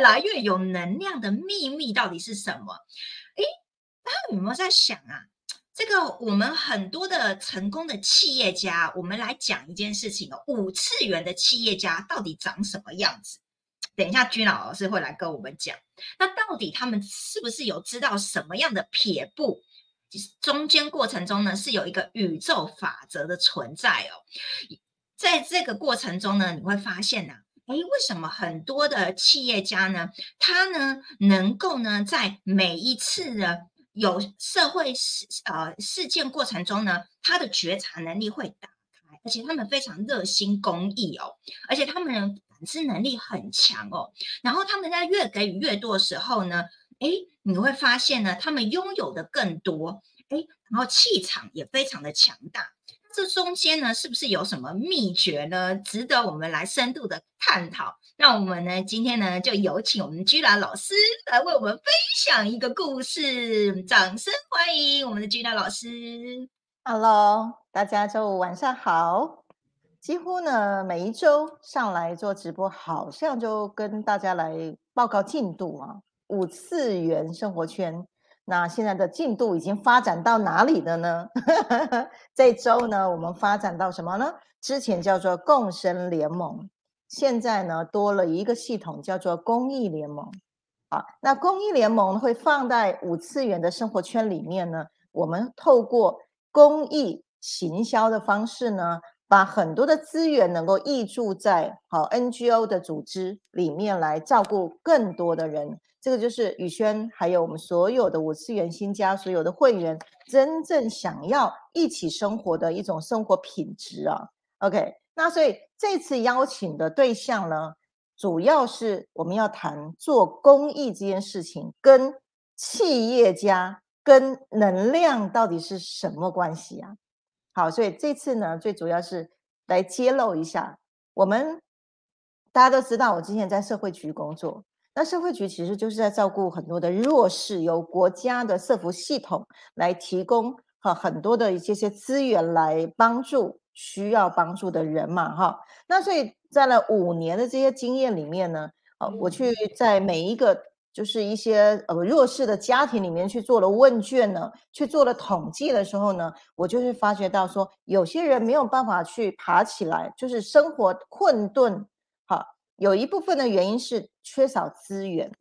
来越有能量的秘密到底是什么？诶，大家有没有在想啊？这个我们很多的成功的企业家，我们来讲一件事情哦，五次元的企业家到底长什么样子？等一下，君老师会来跟我们讲。那到底他们是不是有知道什么样的撇步？中间过程中呢，是有一个宇宙法则的存在哦。在这个过程中呢，你会发现呢，诶，为什么很多的企业家呢，他呢能够呢，在每一次的有社会事呃事件过程中呢，他的觉察能力会打开，而且他们非常热心公益哦，而且他们的感知能力很强哦。然后他们在越给予越多的时候呢，哎，你会发现呢，他们拥有的更多，哎，然后气场也非常的强大。这中间呢，是不是有什么秘诀呢？值得我们来深度的探讨。那我们呢，今天呢，就有请我们居兰老师来为我们分享一个故事。掌声欢迎我们的居兰老师。Hello，大家周五晚上好。几乎呢，每一周上来做直播，好像就跟大家来报告进度啊。五次元生活圈。那现在的进度已经发展到哪里了呢？这周呢，我们发展到什么呢？之前叫做共生联盟，现在呢多了一个系统叫做公益联盟。啊，那公益联盟会放在五次元的生活圈里面呢。我们透过公益行销的方式呢，把很多的资源能够挹注在好 NGO 的组织里面来照顾更多的人。这个就是宇轩，还有我们所有的五次元新家所有的会员，真正想要一起生活的一种生活品质啊。OK，那所以这次邀请的对象呢，主要是我们要谈做公益这件事情，跟企业家跟能量到底是什么关系啊？好，所以这次呢，最主要是来揭露一下，我们大家都知道，我之前在社会局工作。那社会局其实就是在照顾很多的弱势，由国家的社福系统来提供哈很多的一些些资源来帮助需要帮助的人嘛哈。那所以在了五年的这些经验里面呢，啊，我去在每一个就是一些呃弱势的家庭里面去做了问卷呢，去做了统计的时候呢，我就是发觉到说，有些人没有办法去爬起来，就是生活困顿。哈有一部分的原因是缺少资源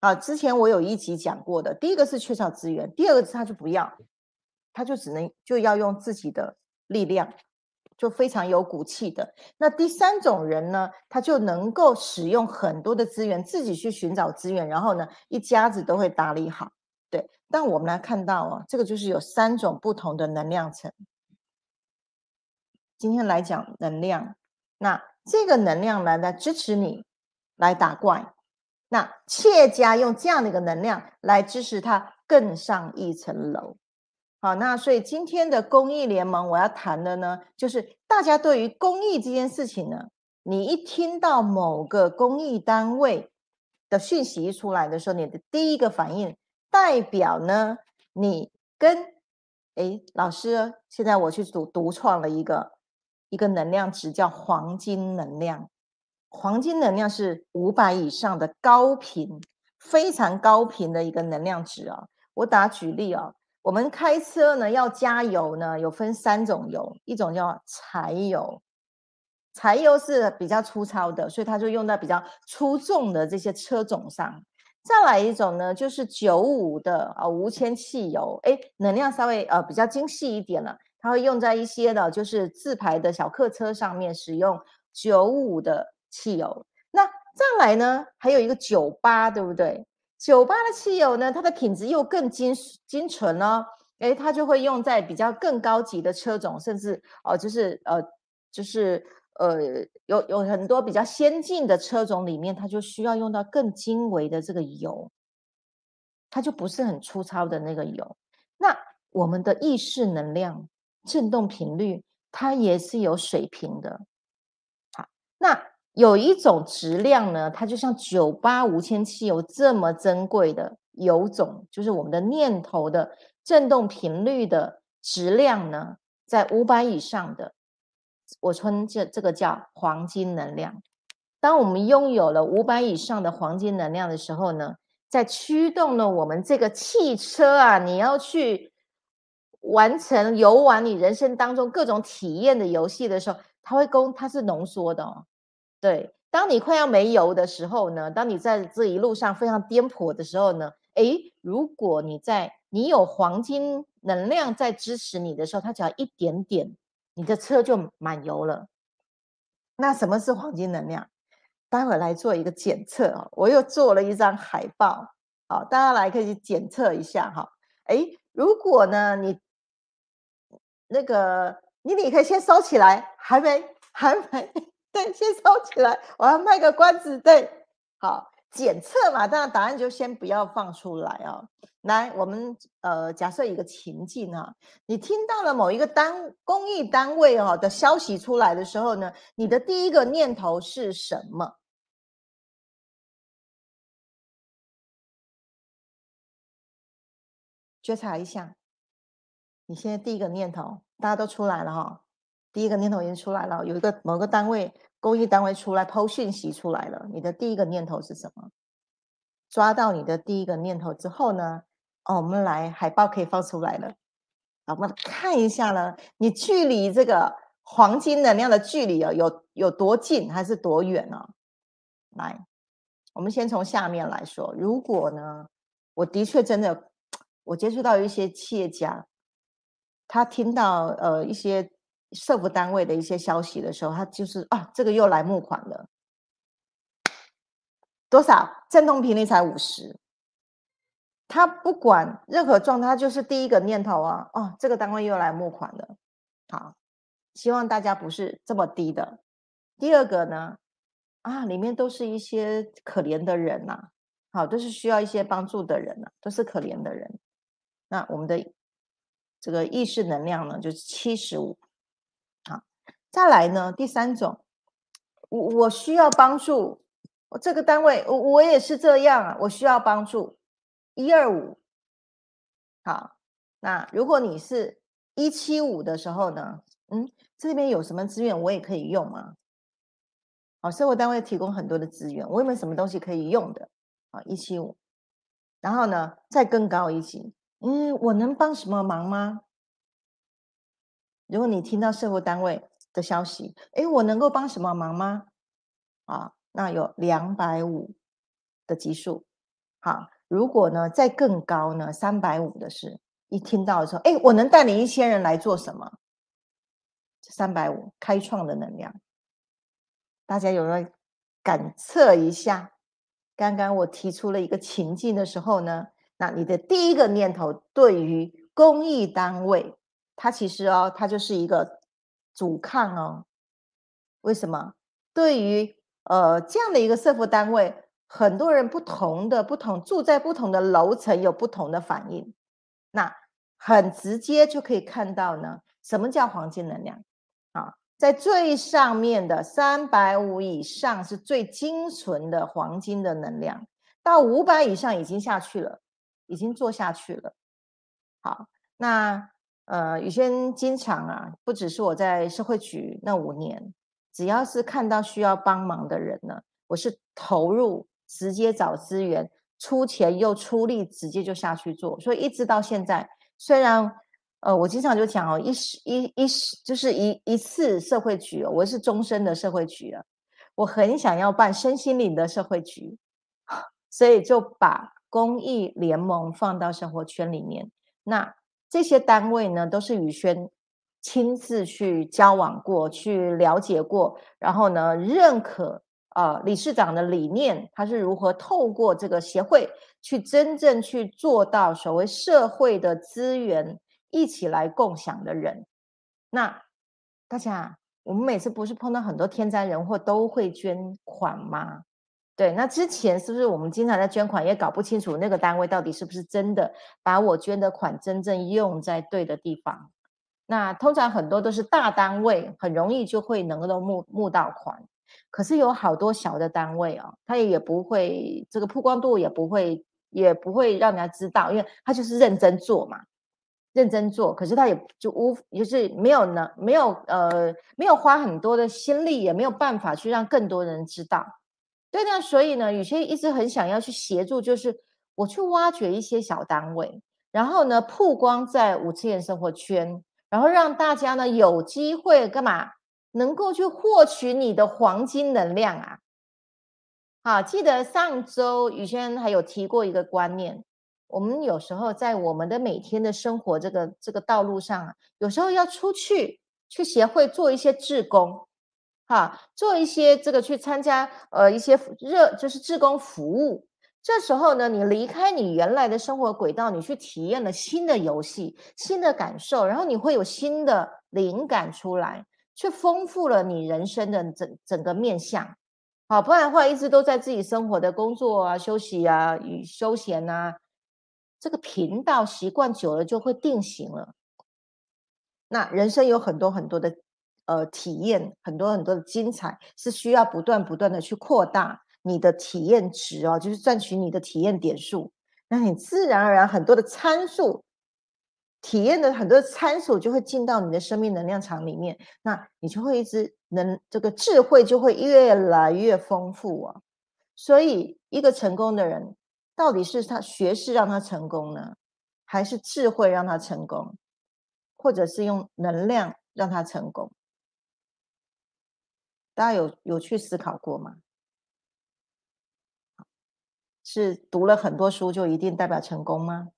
啊，之前我有一集讲过的，第一个是缺少资源，第二个是他就不要，他就只能就要用自己的力量，就非常有骨气的。那第三种人呢，他就能够使用很多的资源，自己去寻找资源，然后呢，一家子都会打理好。对，但我们来看到哦，这个就是有三种不同的能量层。今天来讲能量，那。这个能量来来支持你来打怪，那企业家用这样的一个能量来支持他更上一层楼。好，那所以今天的公益联盟我要谈的呢，就是大家对于公益这件事情呢，你一听到某个公益单位的讯息出来的时候，你的第一个反应代表呢，你跟哎老师，现在我去独独创了一个。一个能量值叫黄金能量，黄金能量是五百以上的高频，非常高频的一个能量值啊。我打举例啊，我们开车呢要加油呢，有分三种油，一种叫柴油，柴油是比较粗糙的，所以它就用在比较粗重的这些车种上。再来一种呢，就是九五的啊无铅汽油，哎，能量稍微呃比较精细一点了。它会用在一些的，就是自排的小客车上面使用九五的汽油。那再来呢，还有一个九八，对不对？九八的汽油呢，它的品质又更精精纯哦。诶，它就会用在比较更高级的车种，甚至哦，就是呃，就是呃，有有很多比较先进的车种里面，它就需要用到更精微的这个油，它就不是很粗糙的那个油。那我们的意识能量。振动频率它也是有水平的，好，那有一种质量呢，它就像九八无铅汽油这么珍贵的油种，就是我们的念头的振动频率的质量呢，在五百以上的，我称这这个叫黄金能量。当我们拥有了五百以上的黄金能量的时候呢，在驱动了我们这个汽车啊，你要去完成游玩你人生当中各种体验的游戏的时候，它会供它是浓缩的哦。对，当你快要没油的时候呢，当你在这一路上非常颠簸的时候呢，诶，如果你在你有黄金能量在支持你的时候，它只要一点点，你的车就满油了。那什么是黄金能量？待会来做一个检测啊！我又做了一张海报，好，大家来可以检测一下哈。哎，如果呢你那个你你可以先收起来，还没还没，对，先收起来，我要卖个关子，对，好。检测嘛，当然答案就先不要放出来啊。来，我们呃假设一个情境啊，你听到了某一个单公益单位哈的消息出来的时候呢，你的第一个念头是什么？觉察一下，你现在第一个念头，大家都出来了哈，第一个念头已经出来了，有一个某个单位。公益单位出来抛讯息出来了，你的第一个念头是什么？抓到你的第一个念头之后呢？哦，我们来海报可以放出来了。好，我们看一下呢，你距离这个黄金能量的距离啊，有有多近还是多远呢？来，我们先从下面来说。如果呢，我的确真的，我接触到一些企业家，他听到呃一些。社福单位的一些消息的时候，他就是啊，这个又来募款了，多少振动频率才五十，他不管任何状态，他就是第一个念头啊，哦，这个单位又来募款了，好，希望大家不是这么低的。第二个呢，啊，里面都是一些可怜的人呐，好，都是需要一些帮助的人呐，都是可怜的人。那我们的这个意识能量呢，就是七十五。再来呢？第三种，我我需要帮助，我这个单位，我我也是这样啊，我需要帮助，一二五，好，那如果你是一七五的时候呢？嗯，这边有什么资源我也可以用吗？好，社会单位提供很多的资源，我有没有什么东西可以用的？啊，一七五，然后呢，再更高一级，嗯，我能帮什么忙吗？如果你听到社会单位。的消息，哎，我能够帮什么忙吗？啊，那有两百五的级数，好，如果呢再更高呢，三百五的是，一听到的时候，哎，我能带领一千人来做什么？三百五开创的能量，大家有没有感测一下？刚刚我提出了一个情境的时候呢，那你的第一个念头对于公益单位，它其实哦，它就是一个。阻抗哦，为什么？对于呃这样的一个社福单位，很多人不同的不同住在不同的楼层有不同的反应，那很直接就可以看到呢，什么叫黄金能量啊？在最上面的三百五以上是最精纯的黄金的能量，到五百以上已经下去了，已经做下去了。好，那。呃，宇轩经常啊，不只是我在社会局那五年，只要是看到需要帮忙的人呢，我是投入，直接找资源，出钱又出力，直接就下去做。所以一直到现在，虽然呃，我经常就讲哦，一一一就是一一次社会局，我是终身的社会局啊，我很想要办身心灵的社会局，所以就把公益联盟放到生活圈里面。那。这些单位呢，都是宇轩亲自去交往过去了解过，然后呢，认可啊理事长的理念，他是如何透过这个协会去真正去做到所谓社会的资源一起来共享的人。那大家，我们每次不是碰到很多天灾人祸都会捐款吗？对，那之前是不是我们经常在捐款，也搞不清楚那个单位到底是不是真的把我捐的款真正用在对的地方？那通常很多都是大单位，很容易就会能够募募到款。可是有好多小的单位哦，他也不会这个曝光度也不会也不会让人家知道，因为他就是认真做嘛，认真做。可是他也就无就是没有能没有呃没有花很多的心力，也没有办法去让更多人知道。对那，所以呢，有些一直很想要去协助，就是我去挖掘一些小单位，然后呢，曝光在五次元生活圈，然后让大家呢有机会干嘛，能够去获取你的黄金能量啊。好，记得上周宇轩还有提过一个观念，我们有时候在我们的每天的生活这个这个道路上啊，有时候要出去去协会做一些志工，哈，做一些这个去参加呃一些热就是志工服务。这时候呢，你离开你原来的生活轨道，你去体验了新的游戏、新的感受，然后你会有新的灵感出来，去丰富了你人生的整整个面相。好，不然的话，一直都在自己生活的工作啊、休息啊、与休闲啊，这个频道习惯久了就会定型了。那人生有很多很多的呃体验，很多很多的精彩，是需要不断不断的去扩大你的体验值哦，就是赚取你的体验点数。那你自然而然很多的参数。体验的很多参数就会进到你的生命能量场里面，那你就会一直能这个智慧就会越来越丰富啊。所以，一个成功的人，到底是他学识让他成功呢，还是智慧让他成功，或者是用能量让他成功？大家有有去思考过吗？是读了很多书就一定代表成功吗？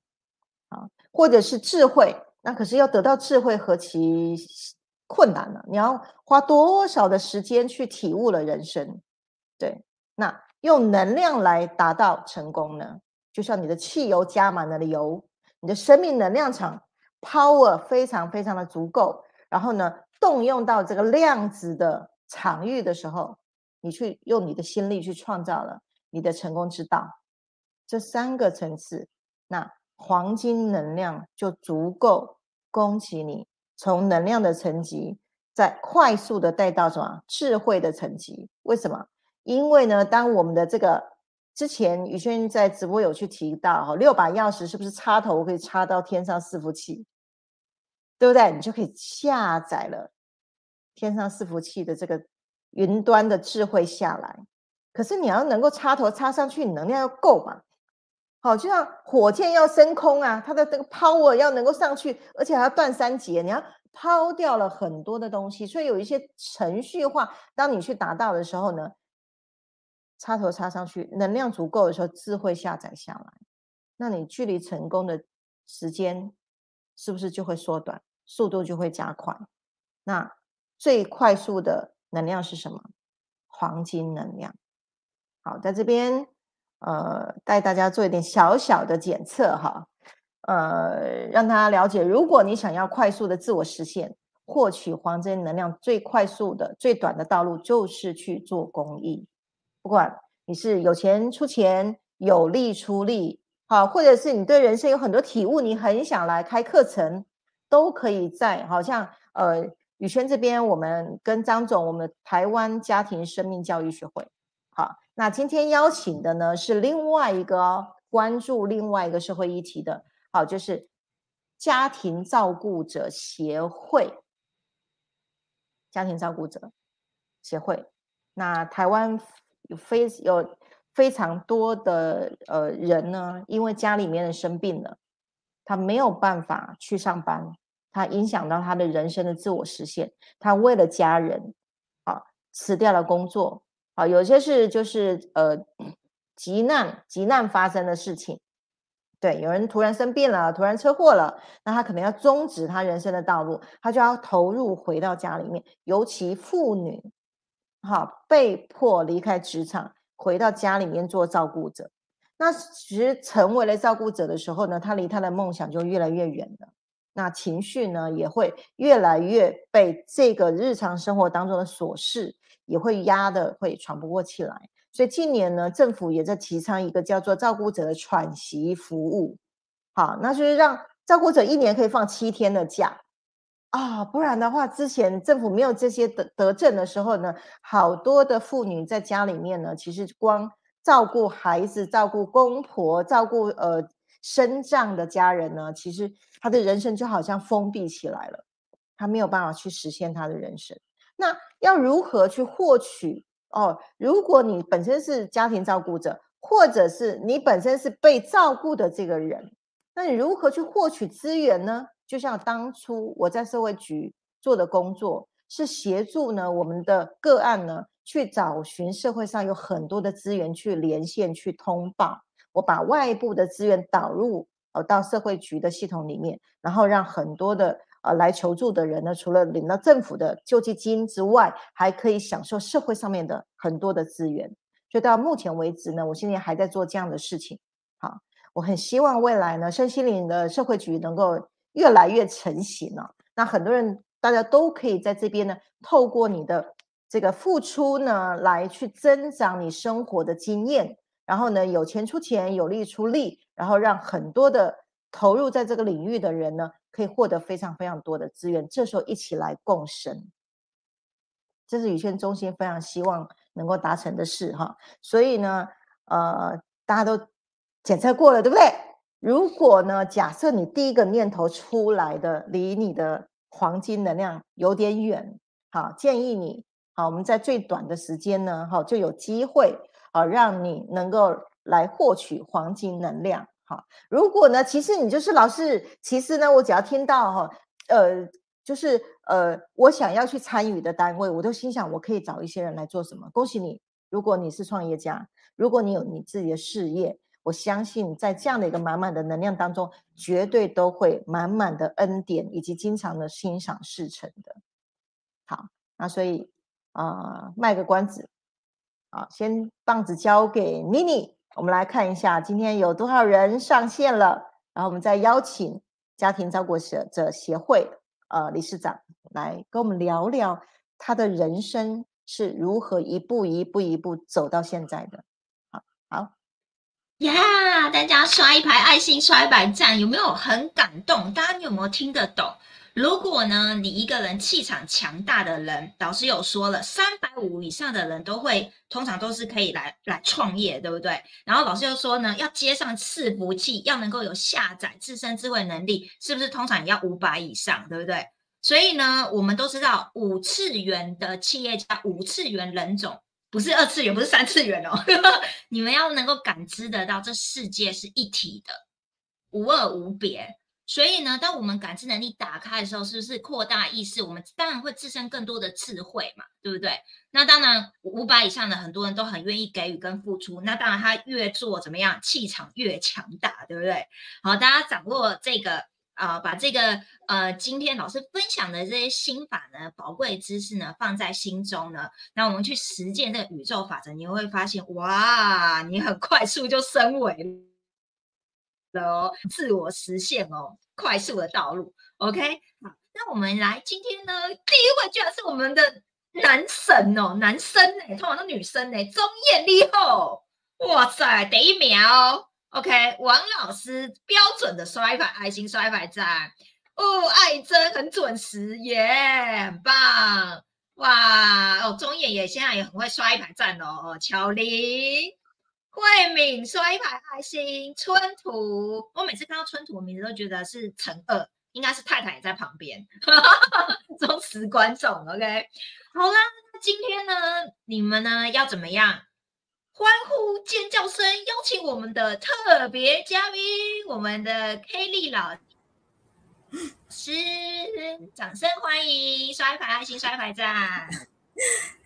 啊？或者是智慧，那可是要得到智慧何其困难呢？你要花多少的时间去体悟了人生？对，那用能量来达到成功呢？就像你的汽油加满了油，你的生命能量场 power 非常非常的足够，然后呢，动用到这个量子的场域的时候，你去用你的心力去创造了你的成功之道。这三个层次，那。黄金能量就足够供给你从能量的层级，再快速的带到什么智慧的层级？为什么？因为呢，当我们的这个之前宇轩在直播有去提到哈，六把钥匙是不是插头可以插到天上伺服器？对不对？你就可以下载了天上伺服器的这个云端的智慧下来。可是你要能够插头插上去，你能量要够嘛？好，就像火箭要升空啊，它的这个 power 要能够上去，而且还要断三节，你要抛掉了很多的东西，所以有一些程序化，当你去达到的时候呢，插头插上去，能量足够的时候，智慧下载下来，那你距离成功的时间是不是就会缩短，速度就会加快？那最快速的能量是什么？黄金能量。好，在这边。呃，带大家做一点小小的检测哈，呃，让大家了解，如果你想要快速的自我实现，获取黄金能量最快速的、最短的道路就是去做公益。不管你是有钱出钱，有力出力，好，或者是你对人生有很多体悟，你很想来开课程，都可以在好像呃宇轩这边，我们跟张总，我们台湾家庭生命教育学会，好。那今天邀请的呢是另外一个关注另外一个社会议题的，好，就是家庭照顾者协会。家庭照顾者协会，那台湾有非有非常多的呃人呢，因为家里面人生病了，他没有办法去上班，他影响到他的人生的自我实现，他为了家人，啊，辞掉了工作。啊，有些是就是呃，急难急难发生的事情，对，有人突然生病了，突然车祸了，那他可能要终止他人生的道路，他就要投入回到家里面，尤其妇女，哈，被迫离开职场，回到家里面做照顾者。那其实成为了照顾者的时候呢，他离他的梦想就越来越远了，那情绪呢也会越来越被这个日常生活当中的琐事。也会压的会喘不过气来，所以近年呢，政府也在提倡一个叫做照顾者的喘息服务，好，那就是让照顾者一年可以放七天的假啊，不然的话，之前政府没有这些德德政的时候呢，好多的妇女在家里面呢，其实光照顾孩子、照顾公婆、照顾呃身障的家人呢，其实他的人生就好像封闭起来了，他没有办法去实现他的人生。那要如何去获取哦，如果你本身是家庭照顾者，或者是你本身是被照顾的这个人，那你如何去获取资源呢？就像当初我在社会局做的工作，是协助呢我们的个案呢去找寻社会上有很多的资源去连线去通报，我把外部的资源导入呃到社会局的系统里面，然后让很多的。呃，来求助的人呢，除了领到政府的救济金之外，还可以享受社会上面的很多的资源。就到目前为止呢，我现在还在做这样的事情。好，我很希望未来呢，身心灵的社会局能够越来越成型了。那很多人大家都可以在这边呢，透过你的这个付出呢，来去增长你生活的经验，然后呢，有钱出钱，有力出力，然后让很多的投入在这个领域的人呢。可以获得非常非常多的资源，这时候一起来共生，这是宇轩中心非常希望能够达成的事哈。所以呢，呃，大家都检测过了，对不对？如果呢，假设你第一个念头出来的离你的黄金能量有点远，好，建议你，好，我们在最短的时间呢，哈，就有机会，啊，让你能够来获取黄金能量。好，如果呢，其实你就是老师，其实呢，我只要听到哈，呃，就是呃，我想要去参与的单位，我都心想我可以找一些人来做什么。恭喜你，如果你是创业家，如果你有你自己的事业，我相信在这样的一个满满的能量当中，绝对都会满满的恩典以及经常的欣赏事成的。好，那所以啊，卖个关子，好，先棒子交给妮妮。我们来看一下今天有多少人上线了，然后我们再邀请家庭照顾者协会呃理事长来跟我们聊聊他的人生是如何一步一步一步走到现在的。好，好呀，大家刷一排爱心，刷一排赞，有没有很感动？大家有没有听得懂？如果呢，你一个人气场强大的人，老师有说了，三百五以上的人都会，通常都是可以来来创业，对不对？然后老师又说呢，要接上伺服器，要能够有下载自身智慧能力，是不是通常也要五百以上，对不对？所以呢，我们都知道五次元的企业家，五次元人种，不是二次元，不是三次元哦。你们要能够感知得到，这世界是一体的，无二无别。所以呢，当我们感知能力打开的时候，是不是扩大意识？我们当然会滋生更多的智慧嘛，对不对？那当然，五百以上的很多人都很愿意给予跟付出。那当然，他越做怎么样，气场越强大，对不对？好，大家掌握这个啊，把这个呃，今天老师分享的这些心法呢，宝贵知识呢，放在心中呢，那我们去实践这个宇宙法则，你会发现，哇，你很快速就升维了。的自我实现哦，快速的道路，OK，好，那我们来今天呢，第一位居然是我们的男神哦，男生哎，通常都女生哎，钟艳丽后，哇塞，第一秒，OK，王老师标准的刷一排爱心，刷一排赞，哦，爱真很准时耶，很棒，哇，哦，钟艳也现在也很会刷一排赞哦，哦，乔玲。慧敏刷一排爱心，春图。我每次看到春图的名字都觉得是陈二，应该是太太也在旁边，忠实观众。OK，好啦，今天呢，你们呢要怎么样？欢呼尖叫声，邀请我们的特别嘉宾，我们的 K 丽老师，掌声欢迎！刷一排爱心，刷一排赞。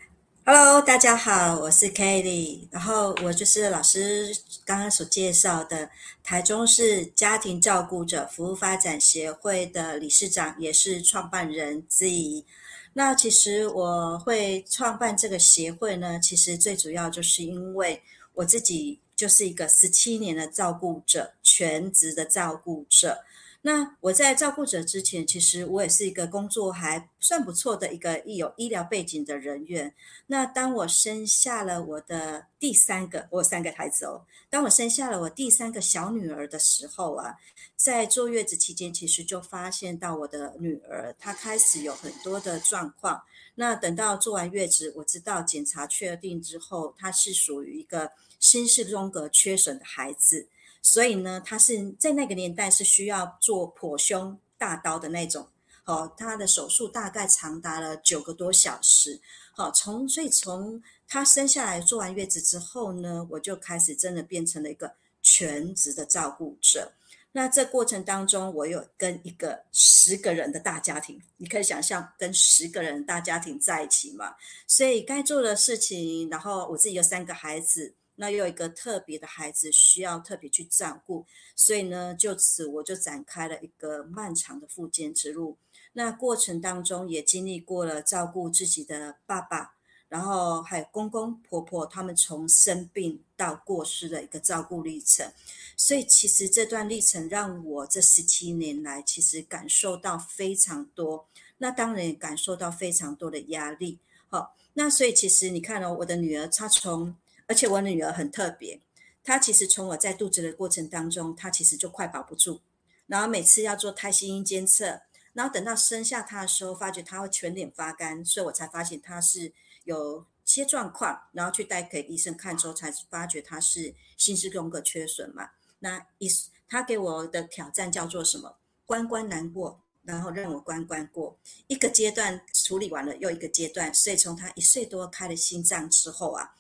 Hello，大家好，我是 Kelly，然后我就是老师刚刚所介绍的台中市家庭照顾者服务发展协会的理事长，也是创办人之一。那其实我会创办这个协会呢，其实最主要就是因为我自己就是一个十七年的照顾者，全职的照顾者。那我在照顾者之前，其实我也是一个工作还算不错的一个有医疗背景的人员。那当我生下了我的第三个，我有三个孩子哦。当我生下了我第三个小女儿的时候啊，在坐月子期间，其实就发现到我的女儿她开始有很多的状况。那等到做完月子，我知道检查确定之后，她是属于一个心室中隔缺损的孩子。所以呢，他是在那个年代是需要做剖胸大刀的那种，好，他的手术大概长达了九个多小时，好，从所以从她生下来做完月子之后呢，我就开始真的变成了一个全职的照顾者。那这过程当中，我有跟一个十个人的大家庭，你可以想象跟十个人大家庭在一起嘛。所以该做的事情，然后我自己有三个孩子，那又有一个特别的孩子需要特别去照顾，所以呢，就此我就展开了一个漫长的复健之路。那过程当中也经历过了照顾自己的爸爸。然后还有公公婆婆，他们从生病到过世的一个照顾历程，所以其实这段历程让我这十七年来，其实感受到非常多。那当然也感受到非常多的压力。好，那所以其实你看哦，我的女儿她从，而且我女儿很特别，她其实从我在肚子的过程当中，她其实就快保不住，然后每次要做胎心音监测，然后等到生下她的时候，发觉她会全脸发干，所以我才发现她是。有些状况，然后去带给医生看之后，才发觉她是心室功能缺损嘛。那医他给我的挑战叫做什么？关关难过，然后让我关关过。一个阶段处理完了，又一个阶段。所以从他一岁多开了心脏之后啊，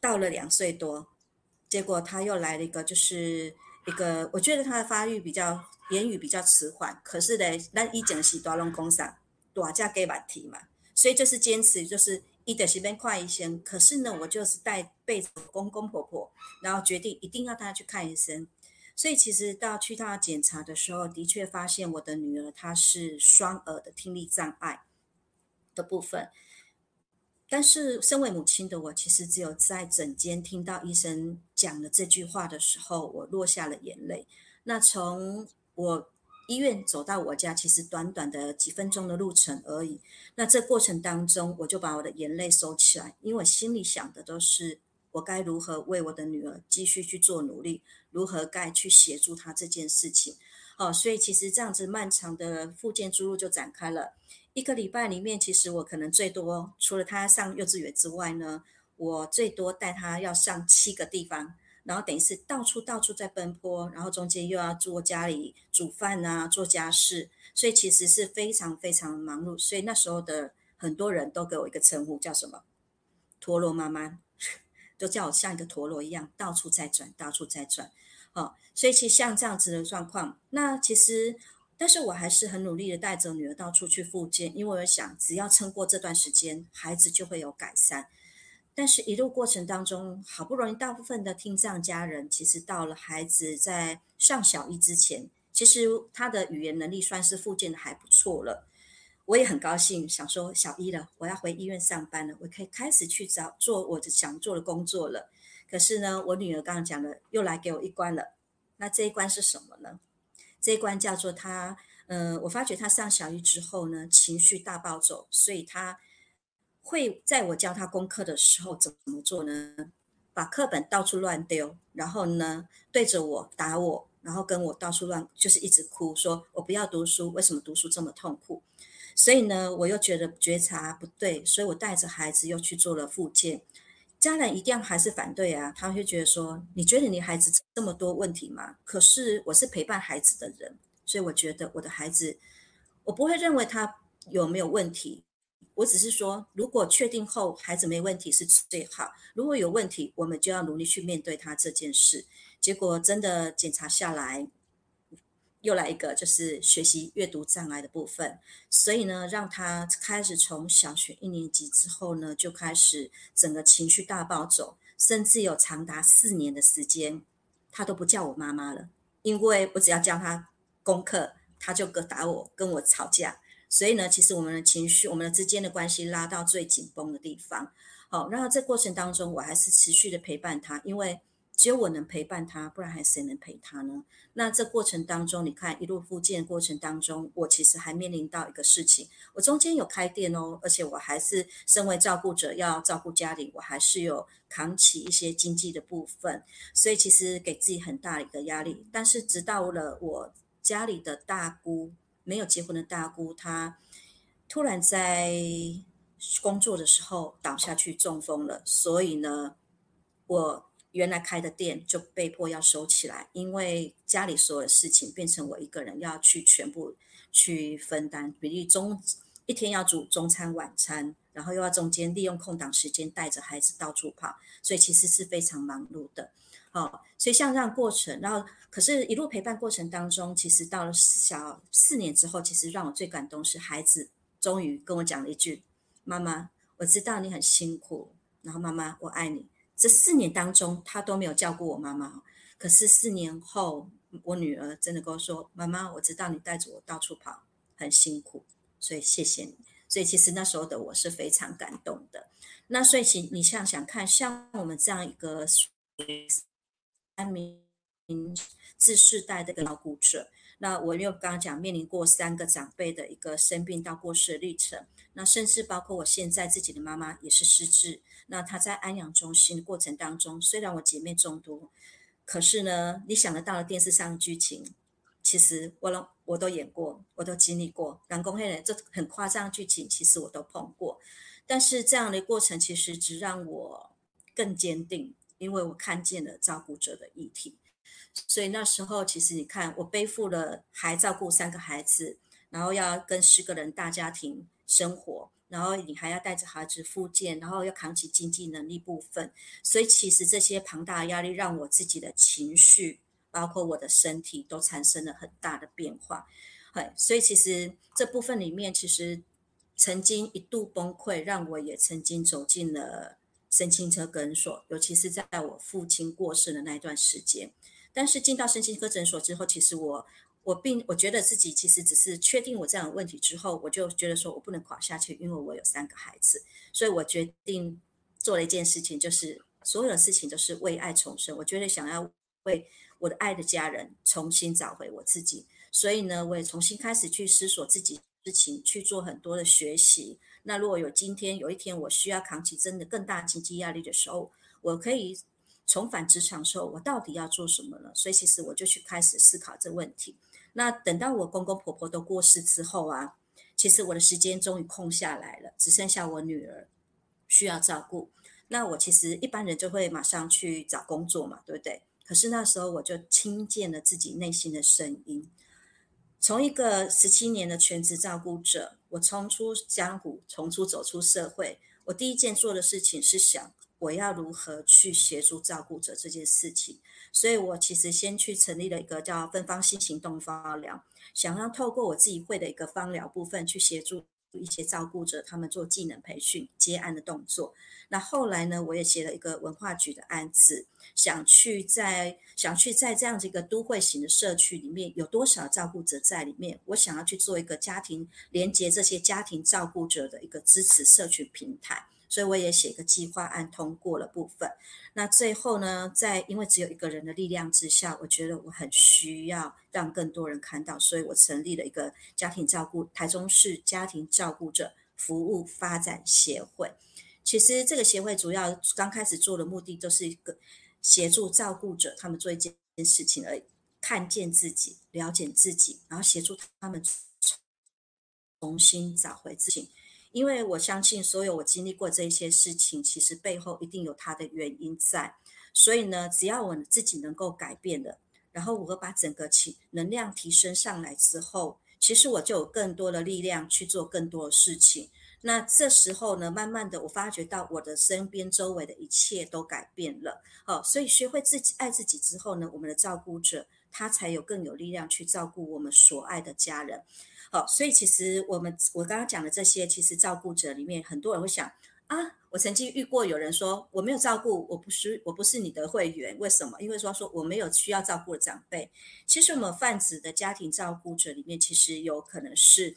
到了两岁多，结果他又来了一个，就是一个我觉得他的发育比较言语比较迟缓。可是呢，那一整是多隆工上多加给问题嘛。所以就是坚持，就是一的时间快一些。可是呢，我就是带背着公公婆婆，然后决定一定要带她去看医生。所以其实到去他检查的时候，的确发现我的女儿她是双耳的听力障碍的部分。但是身为母亲的我，其实只有在诊间听到医生讲了这句话的时候，我落下了眼泪。那从我。医院走到我家，其实短短的几分钟的路程而已。那这过程当中，我就把我的眼泪收起来，因为我心里想的都是我该如何为我的女儿继续去做努力，如何该去协助她这件事情。哦，所以其实这样子漫长的复健之路就展开了。一个礼拜里面，其实我可能最多除了他上幼稚园之外呢，我最多带他要上七个地方。然后等于是到处到处在奔波，然后中间又要做家里煮饭啊，做家事，所以其实是非常非常忙碌。所以那时候的很多人都给我一个称呼，叫什么“陀螺妈妈”，都叫我像一个陀螺一样到处在转，到处在转。好，所以其实像这样子的状况，那其实，但是我还是很努力的带着女儿到处去复健，因为我想，只要撑过这段时间，孩子就会有改善。但是，一路过程当中，好不容易，大部分的听障家人，其实到了孩子在上小一之前，其实他的语言能力算是复健的还不错了。我也很高兴，想说小一了，我要回医院上班了，我可以开始去找做我的想做的工作了。可是呢，我女儿刚刚讲了，又来给我一关了。那这一关是什么呢？这一关叫做他，嗯，我发觉他上小一之后呢，情绪大暴走，所以他。会在我教他功课的时候怎么做呢？把课本到处乱丢，然后呢对着我打我，然后跟我到处乱，就是一直哭，说我不要读书，为什么读书这么痛苦？所以呢，我又觉得觉察不对，所以我带着孩子又去做了复健。家人一定还是反对啊，他会觉得说，你觉得你孩子这么多问题吗？可是我是陪伴孩子的人，所以我觉得我的孩子，我不会认为他有没有问题。我只是说，如果确定后孩子没问题是最好。如果有问题，我们就要努力去面对他这件事。结果真的检查下来，又来一个就是学习阅读障碍的部分。所以呢，让他开始从小学一年级之后呢，就开始整个情绪大暴走，甚至有长达四年的时间，他都不叫我妈妈了，因为我只要叫他功课，他就跟打我，跟我吵架。所以呢，其实我们的情绪，我们的之间的关系拉到最紧绷的地方。好，然后这过程当中，我还是持续的陪伴他，因为只有我能陪伴他，不然还谁能陪他呢？那这过程当中，你看一路复健过程当中，我其实还面临到一个事情，我中间有开店哦，而且我还是身为照顾者要照顾家里，我还是有扛起一些经济的部分，所以其实给自己很大的一个压力。但是直到了我家里的大姑。没有结婚的大姑，她突然在工作的时候倒下去中风了，所以呢，我原来开的店就被迫要收起来，因为家里所有事情变成我一个人要去全部去分担，比例中一天要煮中餐晚餐，然后又要中间利用空档时间带着孩子到处跑，所以其实是非常忙碌的。哦，所以像这样过程，然后可是一路陪伴过程当中，其实到了小四年之后，其实让我最感动是孩子终于跟我讲了一句：“妈妈，我知道你很辛苦，然后妈妈我爱你。”这四年当中，他都没有叫过我妈妈，可是四年后，我女儿真的跟我说：“妈妈，我知道你带着我到处跑很辛苦，所以谢谢你。”所以其实那时候的我是非常感动的。那所以请你想想看，像我们这样一个。三名自世代的一个照顾者，那我又刚刚讲面临过三个长辈的一个生病到过世的历程，那甚至包括我现在自己的妈妈也是失智，那她在安养中心的过程当中，虽然我姐妹众多，可是呢，你想得到的电视上的剧情，其实我都我都演过，我都经历过，南宫黑人这很夸张的剧情，其实我都碰过，但是这样的过程其实只让我更坚定。因为我看见了照顾者的议题，所以那时候其实你看，我背负了还照顾三个孩子，然后要跟十个人大家庭生活，然后你还要带着孩子复健，然后要扛起经济能力部分，所以其实这些庞大的压力让我自己的情绪，包括我的身体都产生了很大的变化。哎，所以其实这部分里面，其实曾经一度崩溃，让我也曾经走进了。神经科诊所，尤其是在我父亲过世的那一段时间。但是进到神经科诊所之后，其实我我并我觉得自己其实只是确定我这样的问题之后，我就觉得说我不能垮下去，因为我有三个孩子，所以我决定做了一件事情，就是所有的事情都是为爱重生。我觉得想要为我的爱的家人重新找回我自己，所以呢，我也重新开始去思索自己事情，去做很多的学习。那如果有今天有一天我需要扛起真的更大经济压力的时候，我可以重返职场的时候，我到底要做什么呢？所以其实我就去开始思考这问题。那等到我公公婆婆都过世之后啊，其实我的时间终于空下来了，只剩下我女儿需要照顾。那我其实一般人就会马上去找工作嘛，对不对？可是那时候我就听见了自己内心的声音。从一个十七年的全职照顾者，我冲出江湖，重出走出社会。我第一件做的事情是想，我要如何去协助照顾者这件事情。所以我其实先去成立了一个叫“芬芳新行动方疗”，想要透过我自己会的一个方疗部分去协助。一些照顾者，他们做技能培训、接案的动作。那后来呢，我也写了一个文化局的案子，想去在想去在这样子一个都会型的社区里面，有多少照顾者在里面？我想要去做一个家庭连接这些家庭照顾者的一个支持社群平台。所以我也写个计划案通过了部分，那最后呢，在因为只有一个人的力量之下，我觉得我很需要让更多人看到，所以我成立了一个家庭照顾台中市家庭照顾者服务发展协会。其实这个协会主要刚开始做的目的，都是一个协助照顾者他们做一件事情而已，看见自己，了解自己，然后协助他们重新找回自己。因为我相信，所有我经历过这些事情，其实背后一定有它的原因在。所以呢，只要我自己能够改变的，然后我把整个情能量提升上来之后，其实我就有更多的力量去做更多的事情。那这时候呢，慢慢的我发觉到我的身边周围的一切都改变了。好，所以学会自己爱自己之后呢，我们的照顾者他才有更有力量去照顾我们所爱的家人。好，所以其实我们我刚刚讲的这些，其实照顾者里面很多人会想啊，我曾经遇过有人说我没有照顾，我不是我不是你的会员，为什么？因为说说我没有需要照顾的长辈。其实我们泛指的家庭照顾者里面，其实有可能是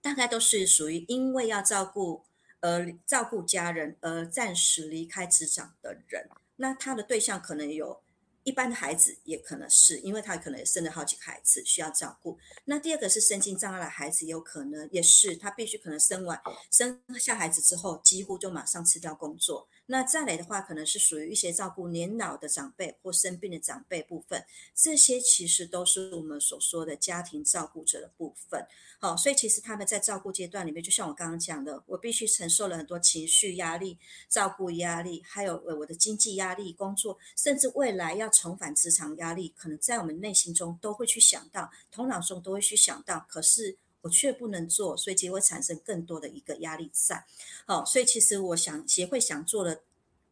大概都是属于因为要照顾呃照顾家人而暂时离开职场的人，那他的对象可能有。一般的孩子也可能是，因为他可能生了好几个孩子需要照顾。那第二个是身心障碍的孩子，有可能也是他必须可能生完生下孩子之后，几乎就马上辞掉工作。那再来的话，可能是属于一些照顾年老的长辈或生病的长辈部分，这些其实都是我们所说的家庭照顾者的部分。好，所以其实他们在照顾阶段里面，就像我刚刚讲的，我必须承受了很多情绪压力、照顾压力，还有我的经济压力、工作，甚至未来要重返职场压力，可能在我们内心中都会去想到，头脑中都会去想到。可是我却不能做，所以结会产生更多的一个压力在。好，所以其实我想协会想做的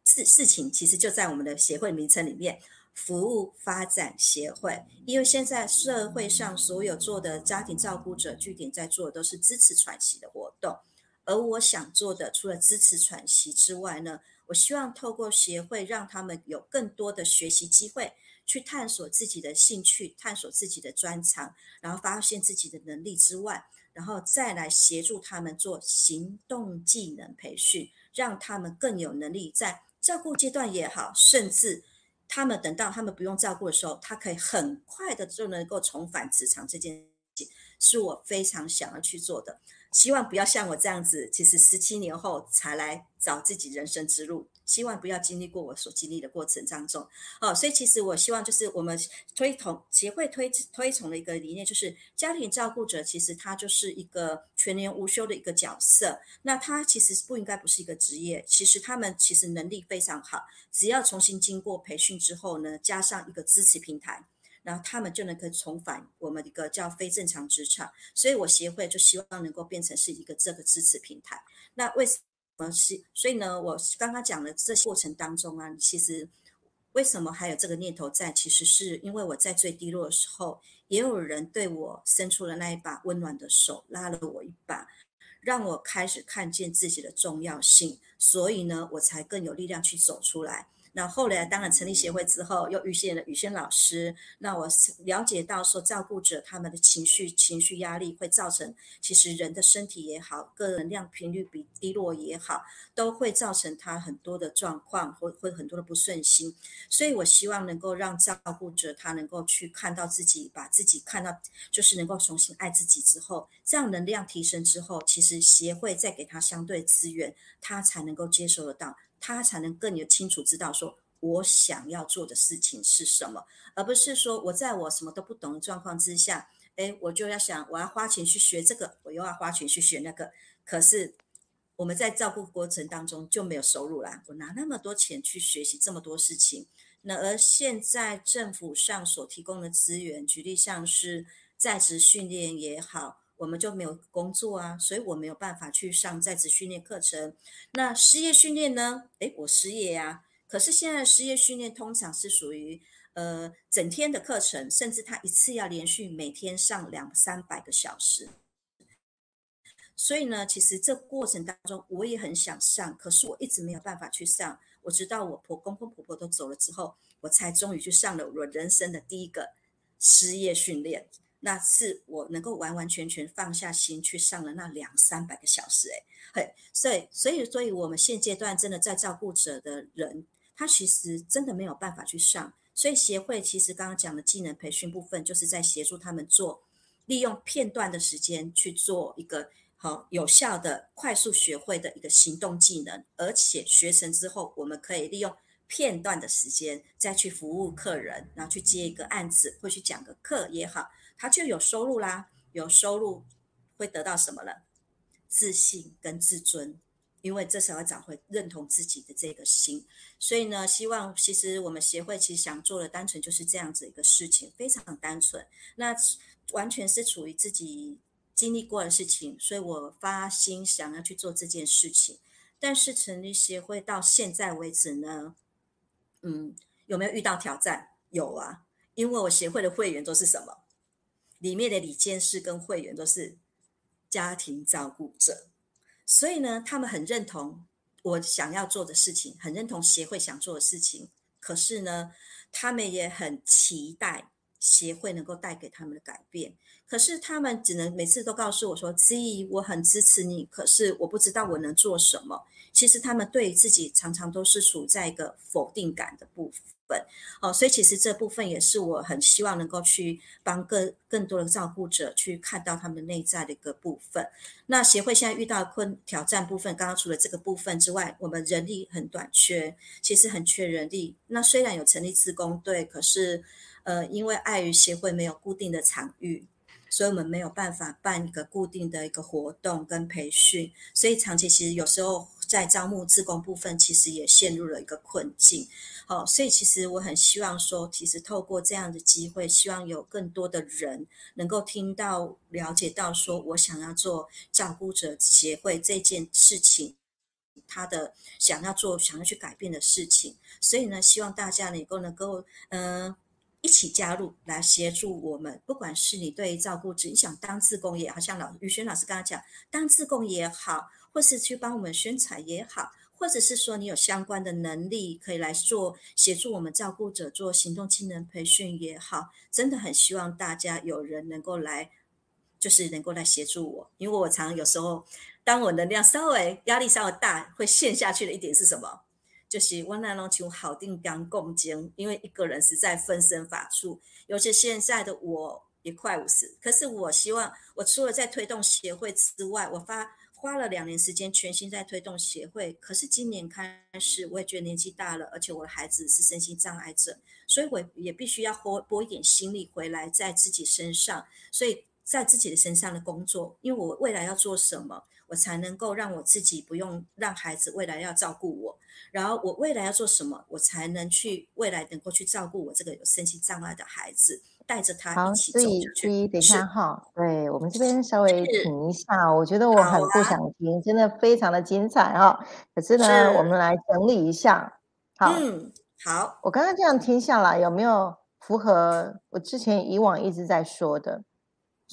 事事情，其实就在我们的协会名称里面。服务发展协会，因为现在社会上所有做的家庭照顾者据点在做的都是支持喘息的活动，而我想做的除了支持喘息之外呢，我希望透过协会让他们有更多的学习机会，去探索自己的兴趣，探索自己的专长，然后发现自己的能力之外，然后再来协助他们做行动技能培训，让他们更有能力在照顾阶段也好，甚至。他们等到他们不用照顾的时候，他可以很快的就能够重返职场。这件事情是我非常想要去做的。希望不要像我这样子，其实十七年后才来找自己人生之路。希望不要经历过我所经历的过程当中。哦，所以其实我希望就是我们推崇协会推推崇的一个理念，就是家庭照顾者其实他就是一个全年无休的一个角色。那他其实不应该不是一个职业，其实他们其实能力非常好，只要重新经过培训之后呢，加上一个支持平台。然后他们就能够重返我们一个叫非正常职场，所以我协会就希望能够变成是一个这个支持平台。那为什呃是？所以呢，我刚刚讲的这些过程当中啊，其实为什么还有这个念头在？其实是因为我在最低落的时候，也有人对我伸出了那一把温暖的手，拉了我一把，让我开始看见自己的重要性，所以呢，我才更有力量去走出来。那后来当然成立协会之后，又遇见了宇轩老师。那我了解到说，照顾者他们的情绪、情绪压力会造成，其实人的身体也好，个能量频率比低落也好，都会造成他很多的状况，或会很多的不顺心。所以我希望能够让照顾者他能够去看到自己，把自己看到，就是能够重新爱自己之后，这样能量提升之后，其实协会再给他相对资源，他才能够接受得到。他才能更有清楚知道说，我想要做的事情是什么，而不是说我在我什么都不懂的状况之下，哎，我就要想我要花钱去学这个，我又要花钱去学那个。可是我们在照顾过程当中就没有收入啦，我拿那么多钱去学习这么多事情，那而现在政府上所提供的资源，举例像是在职训练也好。我们就没有工作啊，所以我没有办法去上在职训练课程。那失业训练呢？诶，我失业呀。可是现在失业训练通常是属于呃整天的课程，甚至他一次要连续每天上两三百个小时。所以呢，其实这过程当中我也很想上，可是我一直没有办法去上。我直到我婆公公婆婆都走了之后，我才终于去上了我人生的第一个失业训练。那是我能够完完全全放下心去上了那两三百个小时，诶，嘿，所以所以所以我们现阶段真的在照顾者的人，他其实真的没有办法去上，所以协会其实刚刚讲的技能培训部分，就是在协助他们做，利用片段的时间去做一个好有效的快速学会的一个行动技能，而且学成之后，我们可以利用片段的时间再去服务客人，然后去接一个案子或去讲个课也好。他就有收入啦，有收入会得到什么了？自信跟自尊，因为这时候长会认同自己的这个心。所以呢，希望其实我们协会其实想做的单纯就是这样子一个事情，非常单纯。那完全是处于自己经历过的事情，所以我发心想要去做这件事情。但是成立协会到现在为止呢，嗯，有没有遇到挑战？有啊，因为我协会的会员都是什么？里面的理监事跟会员都是家庭照顾者，所以呢，他们很认同我想要做的事情，很认同协会想做的事情。可是呢，他们也很期待协会能够带给他们的改变。可是他们只能每次都告诉我说：“子怡，我很支持你，可是我不知道我能做什么。”其实他们对自己常常都是处在一个否定感的部分。哦，所以其实这部分也是我很希望能够去帮更更多的照顾者去看到他们内在的一个部分。那协会现在遇到困挑战部分，刚刚除了这个部分之外，我们人力很短缺，其实很缺人力。那虽然有成立自工队，可是呃，因为碍于协会没有固定的场域，所以我们没有办法办一个固定的一个活动跟培训，所以长期其实有时候在招募自工部分，其实也陷入了一个困境。哦，所以其实我很希望说，其实透过这样的机会，希望有更多的人能够听到、了解到，说我想要做照顾者协会这件事情，他的想要做、想要去改变的事情。所以呢，希望大家能够能够，嗯，一起加入来协助我们。不管是你对照顾者，你想当自工也好，像老宇轩老师刚刚讲，当自工也好，或是去帮我们宣传也好。或者是说你有相关的能力可以来做协助我们照顾者做行动技能培训也好，真的很希望大家有人能够来，就是能够来协助我，因为我常有时候当我能量稍微压力稍微大会陷下去的一点是什么？就是我那种求好定刚共经，因为一个人实在分身乏术，尤其现在的我也快五十，可是我希望我除了在推动协会之外，我发。花了两年时间，全心在推动协会。可是今年开始，我也觉得年纪大了，而且我的孩子是身心障碍者，所以我也必须要拨拨一点心力回来在自己身上。所以在自己的身上的工作，因为我未来要做什么，我才能够让我自己不用让孩子未来要照顾我。然后我未来要做什么，我才能去未来能够去照顾我这个有身心障碍的孩子。带着他一起走所以，等一下哈，对我们这边稍微停一下，我觉得我很不想听，真的非常的精彩哈。可是呢，我们来整理一下。好，嗯，好。我刚刚这样听下来，有没有符合我之前以往一直在说的？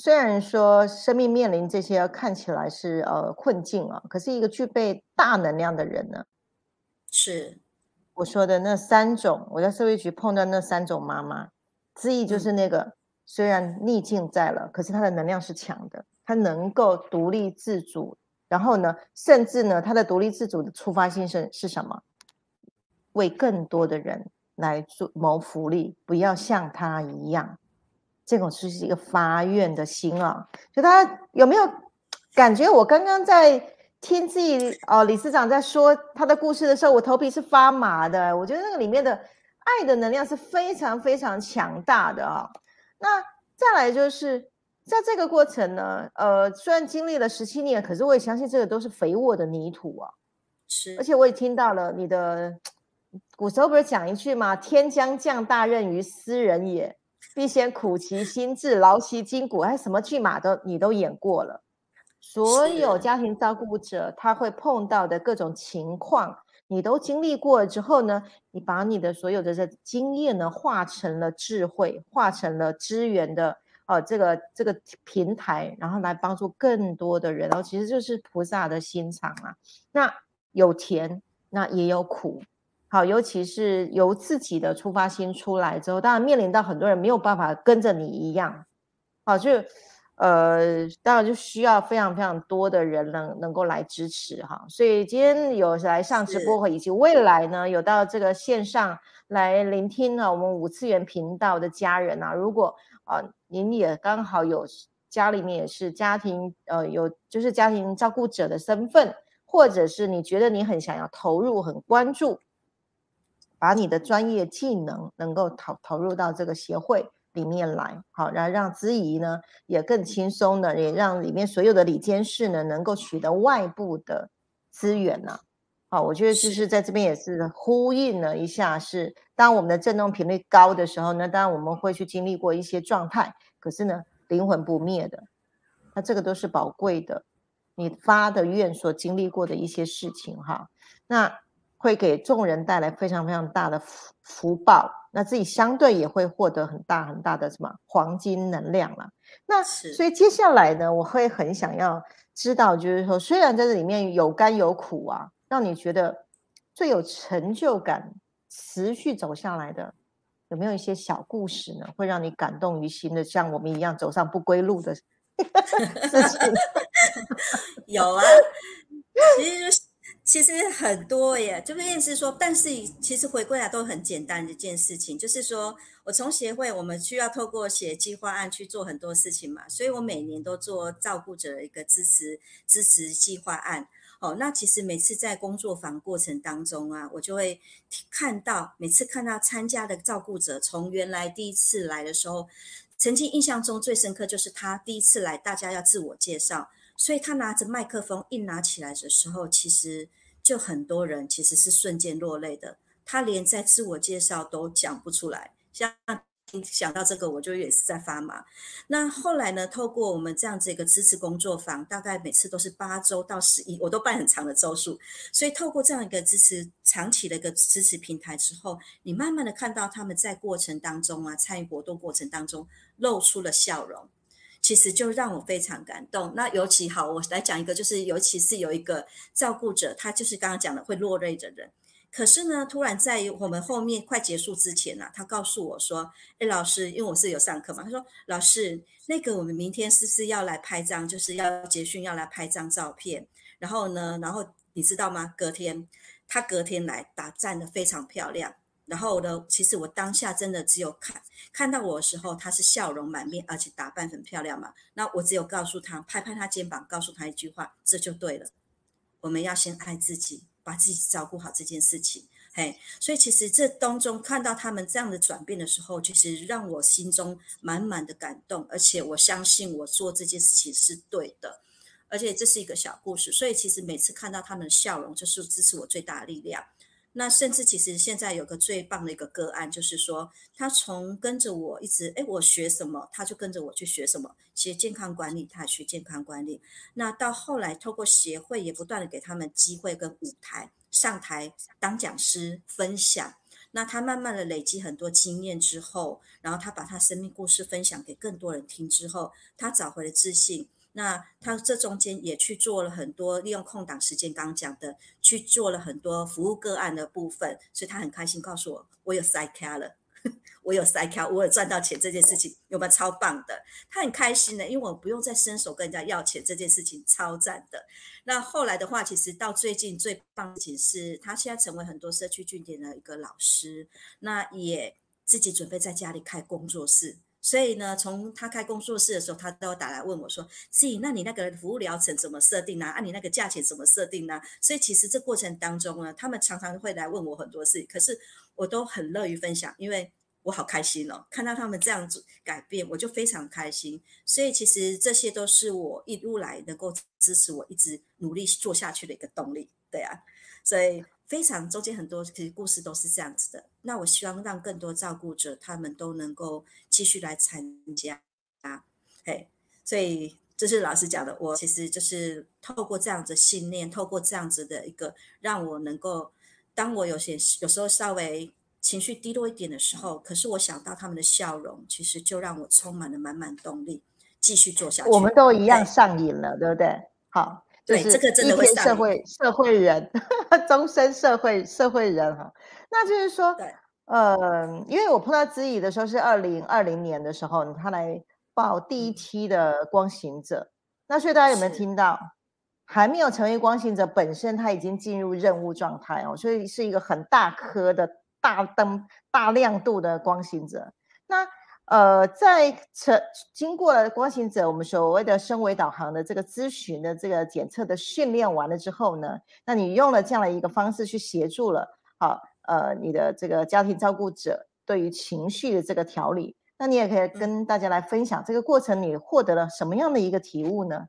虽然说生命面临这些看起来是呃困境啊，可是一个具备大能量的人呢，是我说的那三种，我在社会局碰到那三种妈妈。之一就是那个，虽然逆境在了，可是她的能量是强的，她能够独立自主。然后呢，甚至呢，她的独立自主的出发心是是什么？为更多的人来做谋福利，不要像她一样。这种就是一个发愿的心啊。就他有没有感觉？我刚刚在听自己哦，理事长在说他的故事的时候，我头皮是发麻的。我觉得那个里面的。爱的能量是非常非常强大的啊！那再来就是在这个过程呢，呃，虽然经历了十七年，可是我也相信这个都是肥沃的泥土啊。是，而且我也听到了你的 古时候不是讲一句吗？天将降大任于斯人也，必先苦其心志，劳其筋骨。哎，什么剧码都你都演过了。所有家庭照顾者他会碰到的各种情况。你都经历过了之后呢，你把你的所有的这经验呢，化成了智慧，化成了资源的哦，这个这个平台，然后来帮助更多的人，然后其实就是菩萨的心肠啊。那有甜，那也有苦，好，尤其是由自己的出发心出来之后，当然面临到很多人没有办法跟着你一样，好，就。呃，当然就需要非常非常多的人能能够来支持哈，所以今天有来上直播以及未来呢有到这个线上来聆听呢我们五次元频道的家人啊，如果啊您也刚好有家里面也是家庭呃有就是家庭照顾者的身份，或者是你觉得你很想要投入很关注，把你的专业技能能够投投入到这个协会。里面来，好，然后让资仪呢也更轻松的，也让里面所有的里监事呢能够取得外部的资源呢。好，我觉得就是在这边也是呼应了一下，是当我们的振动频率高的时候呢，当然我们会去经历过一些状态，可是呢灵魂不灭的，那这个都是宝贵的，你发的愿所经历过的一些事情哈，那会给众人带来非常非常大的福福报。那自己相对也会获得很大很大的什么黄金能量了。那所以接下来呢，我会很想要知道，就是说，虽然在这里面有甘有苦啊，让你觉得最有成就感、持续走下来的，有没有一些小故事呢？会让你感动于心的，像我们一样走上不归路的 事情？有啊，其实就是。其实很多耶，就是意思说，但是其实回归来都很简单的一件事情，就是说我从协会，我们需要透过写计划案去做很多事情嘛，所以我每年都做照顾者一个支持支持计划案。哦，那其实每次在工作坊过程当中啊，我就会看到，每次看到参加的照顾者，从原来第一次来的时候，曾经印象中最深刻就是他第一次来，大家要自我介绍，所以他拿着麦克风一拿起来的时候，其实就很多人其实是瞬间落泪的，他连在自我介绍都讲不出来，像。想到这个，我就也是在发麻。那后来呢？透过我们这样子一个支持工作坊，大概每次都是八周到十一，我都办很长的周数。所以透过这样一个支持长期的一个支持平台之后，你慢慢的看到他们在过程当中啊，参与活动过程当中露出了笑容，其实就让我非常感动。那尤其好，我来讲一个，就是尤其是有一个照顾者，他就是刚刚讲的会落泪的人。可是呢，突然在我们后面快结束之前呢，他告诉我说：“哎，老师，因为我是有上课嘛，他说老师，那个我们明天是不是要来拍张，就是要结训要来拍张照片？然后呢，然后你知道吗？隔天他隔天来打站的非常漂亮。然后呢，其实我当下真的只有看看到我的时候，他是笑容满面，而且打扮很漂亮嘛。那我只有告诉他，拍拍他肩膀，告诉他一句话，这就对了。我们要先爱自己。”把自己照顾好这件事情，嘿，所以其实这当中看到他们这样的转变的时候，其实让我心中满满的感动，而且我相信我做这件事情是对的，而且这是一个小故事，所以其实每次看到他们的笑容，就是支持我最大的力量。那甚至其实现在有个最棒的一个个案，就是说他从跟着我一直，哎，我学什么，他就跟着我去学什么，学健康管理，他学健康管理。那到后来，透过协会也不断的给他们机会跟舞台，上台当讲师分享。那他慢慢的累积很多经验之后，然后他把他生命故事分享给更多人听之后，他找回了自信。那他这中间也去做了很多，利用空档时间，刚讲的去做了很多服务个案的部分，所以他很开心，告诉我我有塞卡了，我有塞卡，我有赚到钱这件事情有没有超棒的？他很开心的，因为我不用再伸手跟人家要钱，这件事情超赞的。那后来的话，其实到最近最棒的是，他现在成为很多社区据点的一个老师，那也自己准备在家里开工作室。所以呢，从他开工作室的时候，他都打来问我说：“Z，那你那个服务疗程怎么设定呢？啊，你那个价钱怎么设定呢？”所以其实这过程当中呢，他们常常会来问我很多事，可是我都很乐于分享，因为我好开心哦，看到他们这样子改变，我就非常开心。所以其实这些都是我一路来能够支持我一直努力做下去的一个动力，对啊，所以。非常中间很多其实故事都是这样子的。那我希望让更多照顾者他们都能够继续来参加啊，嘿，所以这是老师讲的。我其实就是透过这样子信念，透过这样子的一个，让我能够，当我有些有时候稍微情绪低落一点的时候，可是我想到他们的笑容，其实就让我充满了满满动力，继续做下去。我们都一样上瘾了，对不对？好。对，这个真的会社会社会人，终身社会社会人哈。那就是说，呃，因为我碰到知怡的时候是二零二零年的时候，他来报第一期的光行者。那所以大家有没有听到？还没有成为光行者本身，他已经进入任务状态哦，所以是一个很大颗的大灯、大亮度的光行者。那呃，在测经过了光行者我们所谓的升维导航的这个咨询的这个检测的训练完了之后呢，那你用了这样的一个方式去协助了，好，呃，你的这个家庭照顾者对于情绪的这个调理，那你也可以跟大家来分享这个过程，你获得了什么样的一个体悟呢？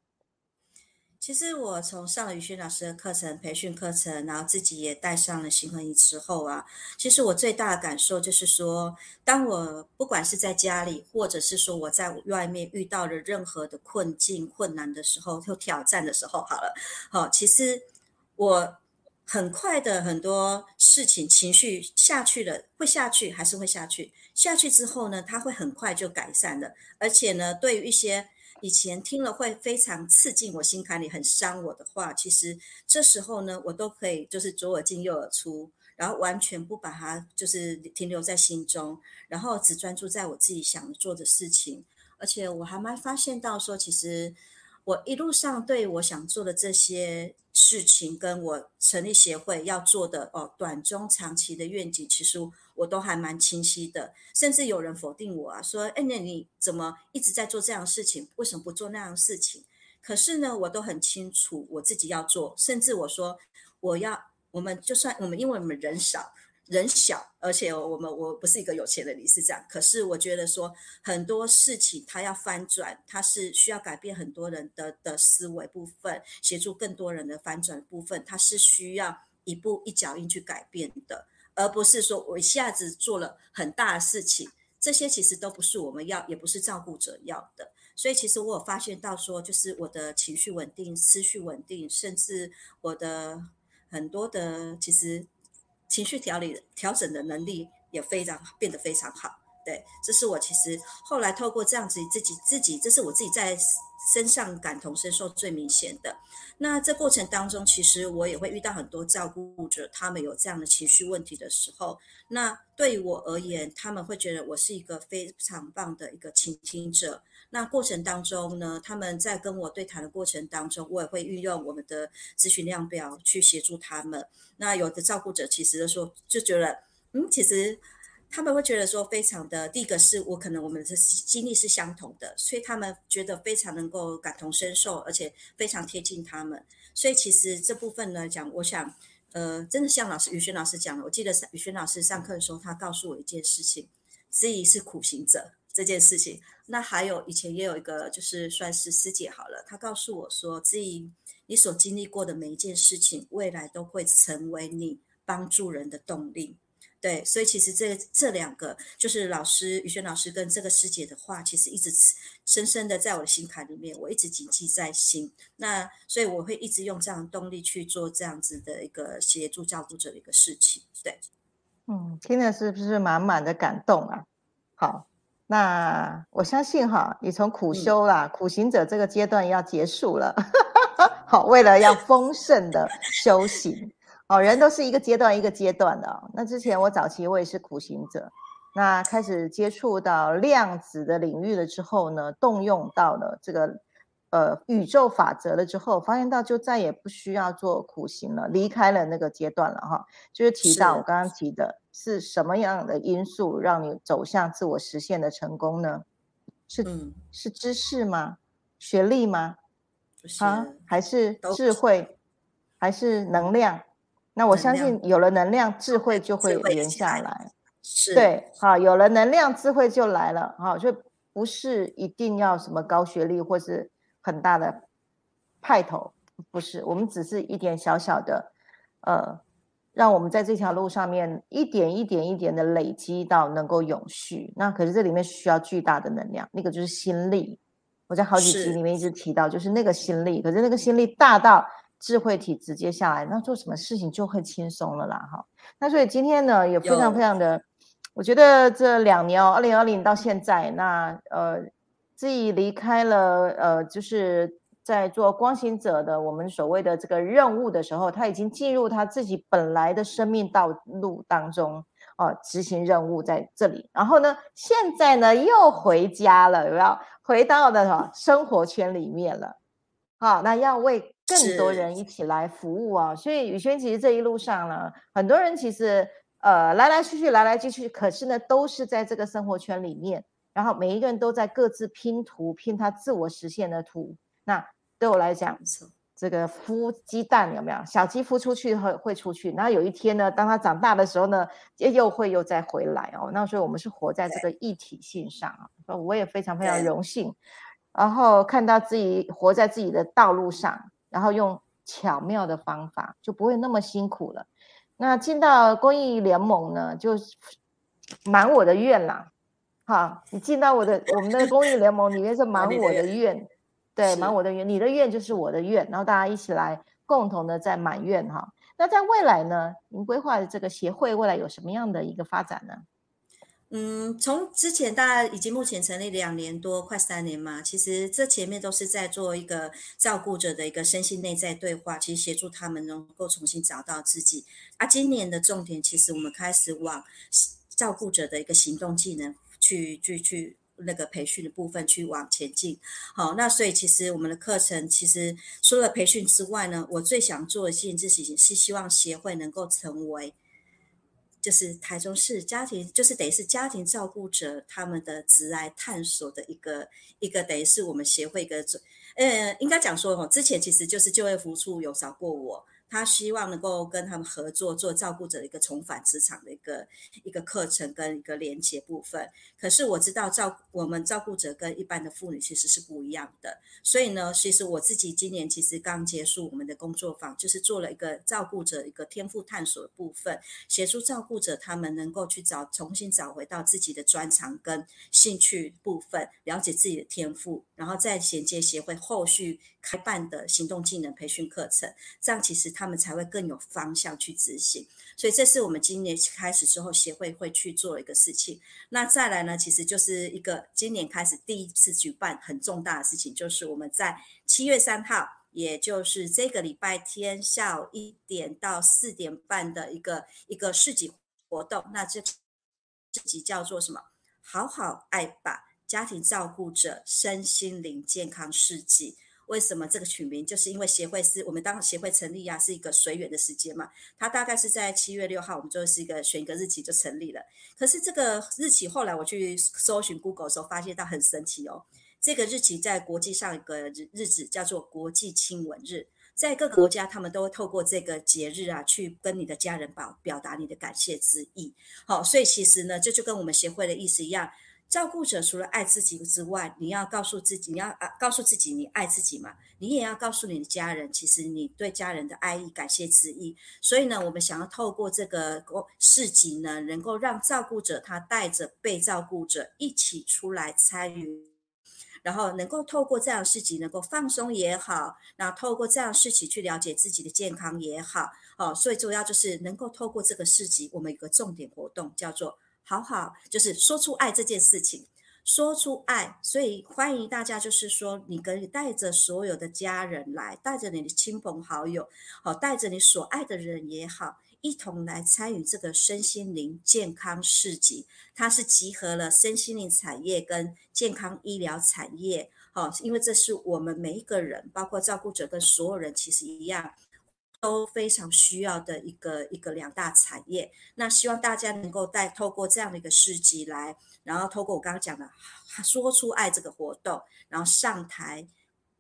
其实我从上了宇轩老师的课程、培训课程，然后自己也带上了新婚仪之后啊，其实我最大的感受就是说，当我不管是在家里，或者是说我在外面遇到了任何的困境、困难的时候，或挑战的时候，好了，好，其实我很快的很多事情情绪下去了，会下去还是会下去，下去之后呢，它会很快就改善的，而且呢，对于一些。以前听了会非常刺进我心坎里，很伤我的话，其实这时候呢，我都可以就是左耳进右耳出，然后完全不把它就是停留在心中，然后只专注在我自己想做的事情。而且我还蛮发现到说，其实我一路上对我想做的这些事情，跟我成立协会要做的哦，短中长期的愿景，其实。我都还蛮清晰的，甚至有人否定我啊，说：“哎，那你怎么一直在做这样的事情？为什么不做那样的事情？”可是呢，我都很清楚我自己要做，甚至我说我要，我们就算我们因为我们人少。人小，而且我们我不是一个有钱的理事长，可是我觉得说很多事情它要翻转，它是需要改变很多人的的思维部分，协助更多人的翻转部分，它是需要一步一脚印去改变的，而不是说我一下子做了很大的事情，这些其实都不是我们要，也不是照顾者要的。所以其实我有发现到说，就是我的情绪稳定、思绪稳定，甚至我的很多的其实。情绪调理调整的能力也非常变得非常好，对，这是我其实后来透过这样子自己自己，这是我自己在身上感同身受最明显的。那这过程当中，其实我也会遇到很多照顾者，他们有这样的情绪问题的时候，那对于我而言，他们会觉得我是一个非常棒的一个倾听者。那过程当中呢，他们在跟我对谈的过程当中，我也会运用我们的咨询量表去协助他们。那有的照顾者其实就说就觉得，嗯，其实他们会觉得说非常的，第一个是我可能我们的经历是相同的，所以他们觉得非常能够感同身受，而且非常贴近他们。所以其实这部分呢讲，我想，呃，真的像老师宇轩老师讲的，我记得宇轩老师上课的时候，他告诉我一件事情，自己是苦行者。这件事情，那还有以前也有一个，就是算是师姐好了，她告诉我说，自己你所经历过的每一件事情，未来都会成为你帮助人的动力。对，所以其实这这两个，就是老师宇轩老师跟这个师姐的话，其实一直深深的在我的心坎里面，我一直谨记在心。那所以我会一直用这样的动力去做这样子的一个协助照顾者的一个事情。对，嗯，听的是不是满满的感动啊？好。那我相信哈，你从苦修啦、苦行者这个阶段要结束了，好，为了要丰盛的修行，哦，人都是一个阶段一个阶段的。那之前我早期我也是苦行者，那开始接触到量子的领域了之后呢，动用到了这个。呃，宇宙法则了之后，发现到就再也不需要做苦行了，离开了那个阶段了哈。就是提到我刚刚提的，是什么样的因素让你走向自我实现的成功呢？是是知识吗？学历吗？啊，还是智慧？还是能量？那我相信有了能量，智慧就会连下来。是，对，好，有了能量，智慧就来了。哈，就不是一定要什么高学历或是。很大的派头不是，我们只是一点小小的，呃，让我们在这条路上面一点一点一点的累积到能够永续。那可是这里面需要巨大的能量，那个就是心力。我在好几集里面一直提到，就是那个心力。可是那个心力大到智慧体直接下来，那做什么事情就会轻松了啦，哈。那所以今天呢，也非常非常的，我觉得这两年哦，二零二零到现在，那呃。自己离开了，呃，就是在做光行者的我们所谓的这个任务的时候，他已经进入他自己本来的生命道路当中，哦，执行任务在这里。然后呢，现在呢又回家了，有没有？回到的什么生活圈里面了？好，那要为更多人一起来服务啊。所以宇轩其实这一路上呢，很多人其实呃来来去去，来来去去，可是呢都是在这个生活圈里面。然后每一个人都在各自拼图，拼他自我实现的图。那对我来讲，这个孵鸡蛋有没有？小鸡孵出去会会出去，然后有一天呢，当它长大的时候呢，又会又再回来哦。那所以我们是活在这个一体性上啊。我也非常非常荣幸，然后看到自己活在自己的道路上，然后用巧妙的方法，就不会那么辛苦了。那进到公益联盟呢，就满我的愿啦。好，你进到我的我们的公益联盟里面是满我的愿，对，满我的愿，你的愿就是我的愿，然后大家一起来共同的在满愿哈。那在未来呢，您规划的这个协会未来有什么样的一个发展呢？嗯，从之前大家已经目前成立两年多，快三年嘛，其实这前面都是在做一个照顾者的一个身心内在对话，其实协助他们能够重新找到自己。啊，今年的重点其实我们开始往照顾者的一个行动技能。去去去那个培训的部分去往前进，好，那所以其实我们的课程其实除了培训之外呢，我最想做的一件事情是希望协会能够成为就是台中市家庭，就是等于是家庭照顾者他们的职来探索的一个一个，等于是我们协会一个，呃，应该讲说哦，之前其实就是就业服务处有找过我。他希望能够跟他们合作，做照顾者的一个重返职场的一个一个课程跟一个连接部分。可是我知道照我们照顾者跟一般的妇女其实是不一样的，所以呢，其实我自己今年其实刚结束我们的工作坊，就是做了一个照顾者一个天赋探索的部分，协助照顾者他们能够去找重新找回到自己的专长跟兴趣部分，了解自己的天赋，然后再衔接协会后续开办的行动技能培训课程，这样其实。他们才会更有方向去执行，所以这是我们今年开始之后协会会去做一个事情。那再来呢，其实就是一个今年开始第一次举办很重大的事情，就是我们在七月三号，也就是这个礼拜天下午一点到四点半的一个一个市集活动。那这市集叫做什么？好好爱吧，家庭照顾者身心灵健康事迹。为什么这个取名？就是因为协会是我们当协会成立啊，是一个随缘的时间嘛。它大概是在七月六号，我们就是一个选一个日期就成立了。可是这个日期后来我去搜寻 Google 的时候，发现到很神奇哦。这个日期在国际上一个日日子叫做国际亲吻日，在各个国家他们都会透过这个节日啊，去跟你的家人表表达你的感谢之意。好，所以其实呢，这就跟我们协会的意思一样。照顾者除了爱自己之外，你要告诉自己，你要啊告诉自己你爱自己嘛，你也要告诉你的家人，其实你对家人的爱意、感谢之意。所以呢，我们想要透过这个市集呢，能够让照顾者他带着被照顾者一起出来参与，然后能够透过这样市集能够放松也好，那透过这样事情去了解自己的健康也好，哦，最主要就是能够透过这个市集，我们有个重点活动叫做。好好，就是说出爱这件事情，说出爱，所以欢迎大家，就是说，你可以带着所有的家人来，带着你的亲朋好友，好，带着你所爱的人也好，一同来参与这个身心灵健康市集。它是集合了身心灵产业跟健康医疗产业，好，因为这是我们每一个人，包括照顾者跟所有人，其实一样。都非常需要的一个一个两大产业，那希望大家能够带透过这样的一个市集来，然后透过我刚刚讲的说出爱这个活动，然后上台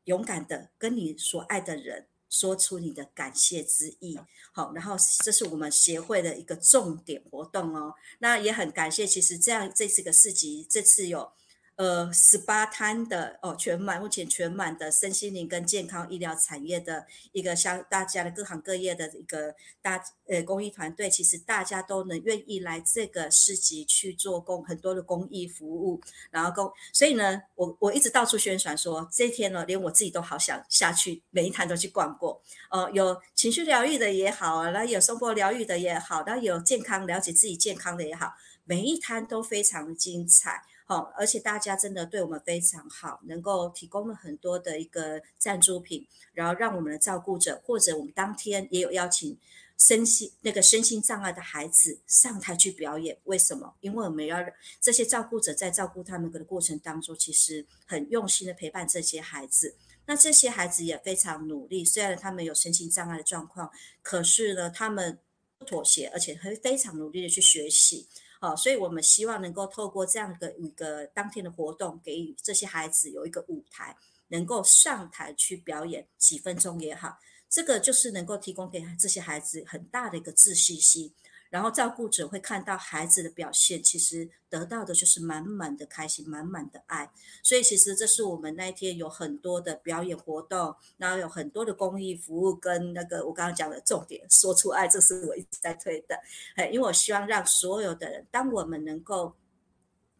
勇敢的跟你所爱的人说出你的感谢之意，好，然后这是我们协会的一个重点活动哦，那也很感谢，其实这样这次个市集这次有。呃，十八摊的哦，全满，目前全满的身心灵跟健康医疗产业的一个像大家的各行各业的一个大呃公益团队，其实大家都能愿意来这个市集去做公很多的公益服务，然后公，所以呢，我我一直到处宣传说，这一天呢，连我自己都好想下去每一摊都去逛过，呃，有情绪疗愈的也好，然后有生活疗愈的也好，那有健康了解自己健康的也好，每一摊都非常的精彩。好，而且大家真的对我们非常好，能够提供了很多的一个赞助品，然后让我们的照顾者或者我们当天也有邀请身心那个身心障碍的孩子上台去表演。为什么？因为我们要这些照顾者在照顾他们的过程当中，其实很用心的陪伴这些孩子。那这些孩子也非常努力，虽然他们有身心障碍的状况，可是呢，他们不妥协，而且会非常努力的去学习。好，所以我们希望能够透过这样的一个当天的活动，给予这些孩子有一个舞台，能够上台去表演几分钟也好，这个就是能够提供给这些孩子很大的一个自信心。然后照顾者会看到孩子的表现，其实得到的就是满满的开心，满满的爱。所以其实这是我们那一天有很多的表演活动，然后有很多的公益服务跟那个我刚刚讲的重点，说出爱，这是我一直在推的。哎，因为我希望让所有的人，当我们能够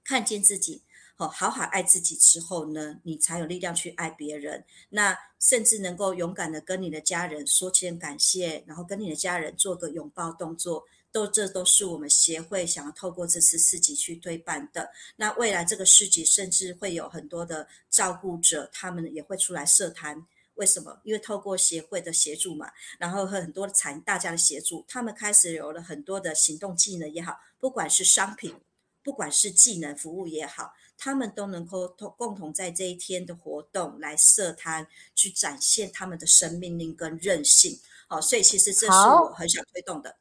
看见自己，哦，好好爱自己之后呢，你才有力量去爱别人。那甚至能够勇敢的跟你的家人说声感谢，然后跟你的家人做个拥抱动作。都，这都是我们协会想要透过这次市集去推办的。那未来这个市集甚至会有很多的照顾者，他们也会出来设摊。为什么？因为透过协会的协助嘛，然后和很多的产大家的协助，他们开始有了很多的行动技能也好，不管是商品，不管是技能服务也好，他们都能够同共同在这一天的活动来设摊，去展现他们的生命力跟韧性。好，所以其实这是我很想推动的。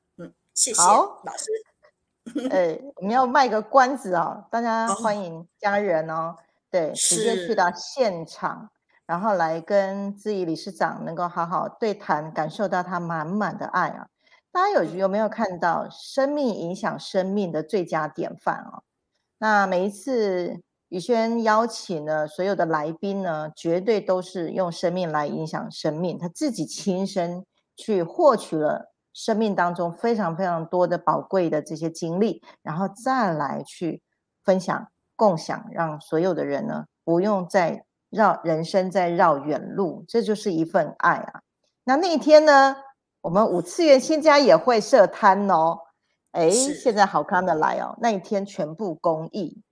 谢谢老师。哎，我们要卖个关子哦，大家欢迎家人哦，对，直接去到现场，然后来跟志毅理事长能够好好对谈，感受到他满满的爱啊！大家有有没有看到生命影响生命的最佳典范啊？那每一次宇轩邀请的所有的来宾呢，绝对都是用生命来影响生命，他自己亲身去获取了。生命当中非常非常多的宝贵的这些经历，然后再来去分享、共享，让所有的人呢不用再绕人生再绕远路，这就是一份爱啊。那那一天呢，我们五次元新家也会设摊哦。哎，现在好看的来哦，那一天全部公益。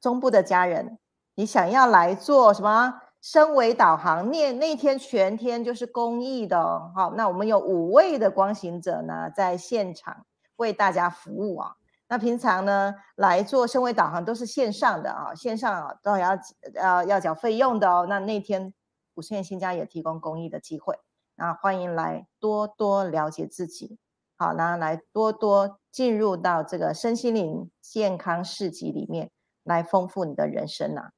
中部的家人，你想要来做什么？身为导航，那那天全天就是公益的哦，好，那我们有五位的光行者呢，在现场为大家服务啊。那平常呢来做身为导航都是线上的啊，线上啊都要要要缴费用的哦。那那天五线新家也提供公益的机会，那欢迎来多多了解自己，好，那来多多进入到这个身心灵健康市集里面来丰富你的人生呐。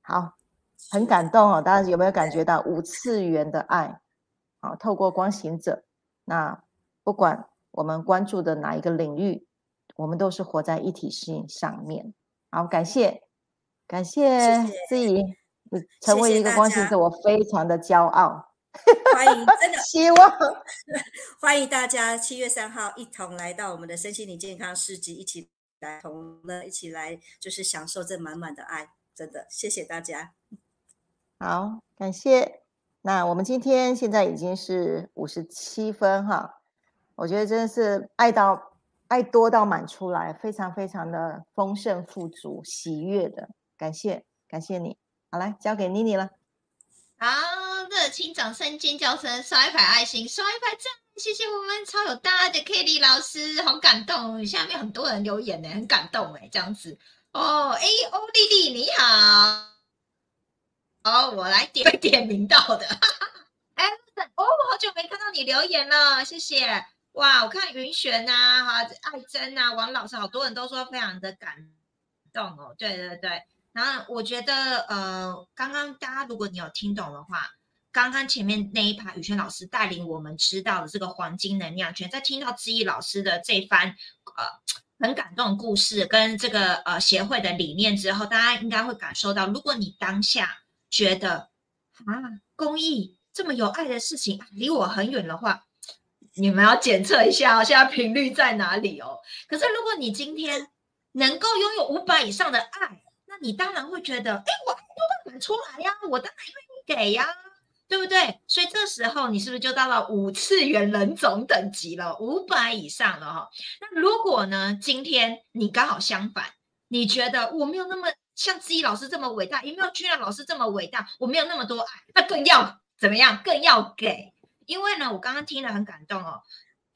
好。很感动哦，大家有没有感觉到五次元的爱？好，透过光行者，那不管我们关注的哪一个领域，我们都是活在一体性上面。好，感谢，感谢自己成为一个光行者，我非常的骄傲。欢迎，真的 希望欢迎大家七月三号一同来到我们的身心灵健康市集，一起来同呢一起来就是享受这满满的爱。真的，谢谢大家。好，感谢。那我们今天现在已经是五十七分哈，我觉得真的是爱到爱多到满出来，非常非常的丰盛富足、喜悦的。感谢，感谢你。好，来交给妮妮了。好，热情掌声、尖叫声、刷一排爱心、刷一排赞，谢谢我们超有大爱的 Kitty 老师，好感动。下面很多人留言呢，很感动哎，这样子哦。哎，欧丽丽你好。哦，我来点点名到的，哎，哦，好久没看到你留言了，谢谢。哇，我看云璇啊，哈，爱珍啊，王老师，好多人都说非常的感动哦。对对对，然后我觉得，呃，刚刚大家如果你有听懂的话，刚刚前面那一排宇轩老师带领我们知道的这个黄金能量圈，在听到知意老师的这番呃很感动的故事跟这个呃协会的理念之后，大家应该会感受到，如果你当下。觉得啊，公益这么有爱的事情离我很远的话，你们要检测一下哦，现在频率在哪里哦？可是如果你今天能够拥有五百以上的爱，那你当然会觉得，哎，我爱多半出来呀，我当然愿意给呀，对不对？所以这时候你是不是就到了五次元人种等级了，五百以上了哈？那如果呢，今天你刚好相反，你觉得我没有那么。像志毅老师这么伟大，也没有居然老师这么伟大。我没有那么多爱，那更要怎么样？更要给。因为呢，我刚刚听了很感动哦。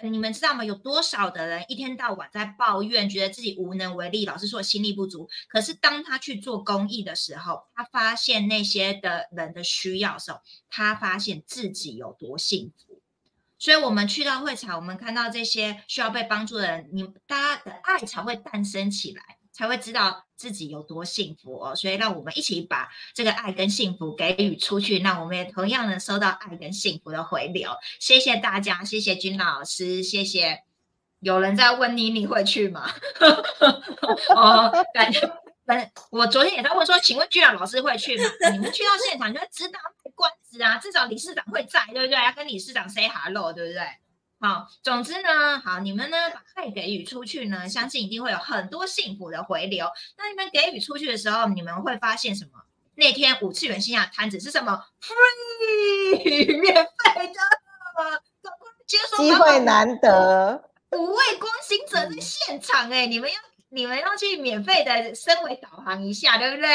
你们知道吗？有多少的人一天到晚在抱怨，觉得自己无能为力，老师说心力不足。可是当他去做公益的时候，他发现那些的人的需要的时候，他发现自己有多幸福。所以，我们去到会场，我们看到这些需要被帮助的人，你大家的爱才会诞生起来。才会知道自己有多幸福哦，所以让我们一起把这个爱跟幸福给予出去，那我们也同样能收到爱跟幸福的回流。谢谢大家，谢谢君老师，谢谢。有人在问你，你会去吗？哦，感觉，本我昨天也在问说，请问君老师会去吗？你们去到现场就会知道卖关子啊，至少理事长会在，对不对？要跟理事长 say hello，对不对？好，总之呢，好，你们呢把爱给予出去呢，相信一定会有很多幸福的回流。那你们给予出去的时候，你们会发现什么？那天五次元线下摊子是什么？Free，免费的，机会难得，五位光行者在现场，哎，你们要你们要去免费的身为导航一下，对不对？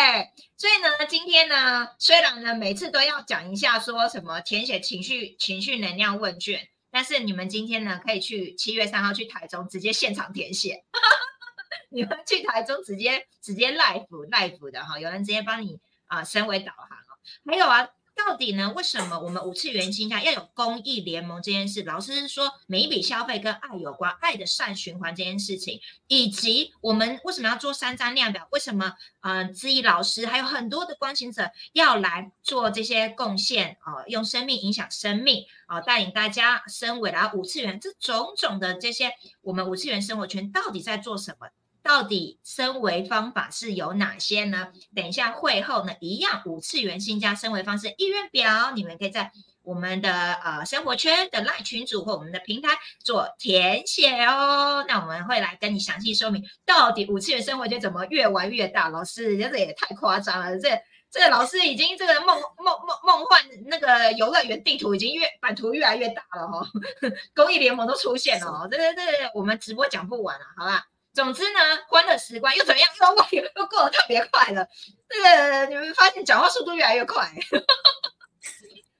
所以呢，今天呢，虽然呢每次都要讲一下说什么填写情绪情绪能量问卷。但是你们今天呢，可以去七月三号去台中直接现场填写。你们去台中直接直接 live live 的哈，有人直接帮你啊，身为导航哦。还有啊，到底呢？为什么我们五次元新家要有公益联盟这件事？老师说每一笔消费跟爱有关，爱的善循环这件事情，以及我们为什么要做三张量表？为什么呃，知意老师还有很多的关心者要来做这些贡献啊？用生命影响生命啊，带领大家升维来五次元这种种的这些我们五次元生活圈到底在做什么？到底升维方法是有哪些呢？等一下会后呢，一样五次元新加升维方式意愿表，你们可以在我们的呃生活圈的 LINE 群组或我们的平台做填写哦。那我们会来跟你详细说明，到底五次元生活圈怎么越玩越大？老师，这也太夸张了，这这个老师已经这个梦梦梦梦幻那个游乐园地图已经越版图越来越大了哈，公益联盟都出现了哦，这这这我们直播讲不完了，好吧？总之呢，欢乐时光又怎么样？又过又过得特别快了。这个你们发现讲话速度越来越快，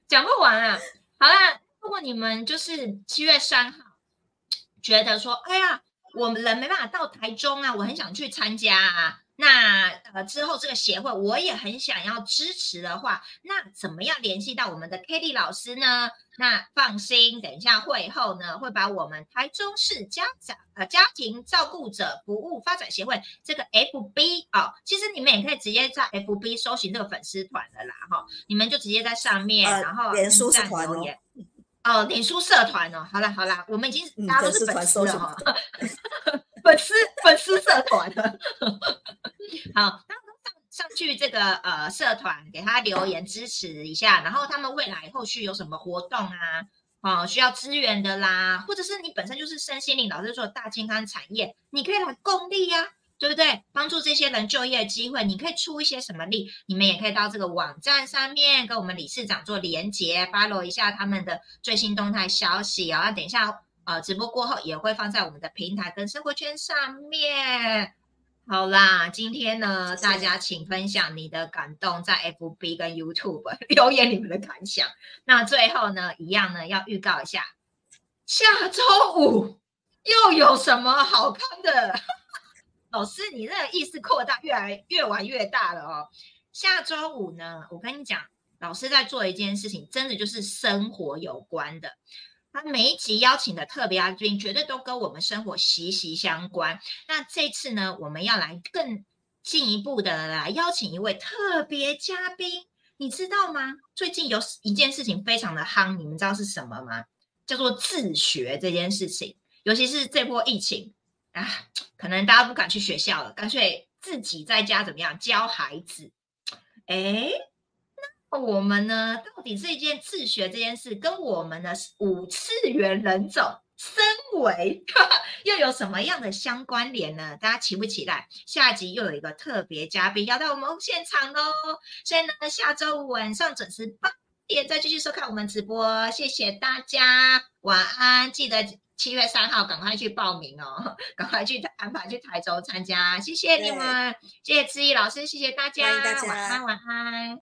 讲不完啊！好啦，如果你们就是七月三号觉得说，哎呀，我们人没办法到台中啊，我很想去参加啊。那呃之后这个协会我也很想要支持的话，那怎么样联系到我们的 k a t i e 老师呢？那放心，等一下会后呢会把我们台中市家长呃家庭照顾者服务发展协会这个 FB 哦，其实你们也可以直接在 FB 搜寻这个粉丝团的啦哈，你们就直接在上面，然后脸书社团哦，哦脸书社团哦，好了好了，我们已经大家都是粉丝了哈。粉丝粉丝社团的，好，他们上上去这个呃社团，给他留言支持一下，然后他们未来后续有什么活动啊，哦需要支援的啦，或者是你本身就是身心灵老师说大健康产业，你可以来共力呀，对不对？帮助这些人就业机会，你可以出一些什么力？你们也可以到这个网站上面跟我们理事长做连接，follow 一下他们的最新动态消息啊，等一下。呃，直播过后也会放在我们的平台跟生活圈上面。好啦，今天呢，大家请分享你的感动，在 FB 跟 YouTube 留言你们的感想。那最后呢，一样呢，要预告一下，下周五又有什么好看的？老师，你这个意思扩大，越来越玩越大了哦。下周五呢，我跟你讲，老师在做一件事情，真的就是生活有关的。他每一集邀请的特别嘉宾，绝对都跟我们生活息息相关。那这次呢，我们要来更进一步的来邀请一位特别嘉宾，你知道吗？最近有一件事情非常的夯，你们知道是什么吗？叫做自学这件事情。尤其是这波疫情啊，可能大家不敢去学校了，干脆自己在家怎么样教孩子？哎。我们呢，到底这件自学这件事跟我们的五次元人种身维 又有什么样的相关联呢？大家期不期待？下集又有一个特别嘉宾要到我们现场喽！所以呢，下周五晚上准时八点再继续收看我们直播。谢谢大家，晚安！记得七月三号赶快去报名哦，赶快去安排去台州参加。谢谢你们，谢谢志毅老师，谢谢大家，大家晚安，晚安。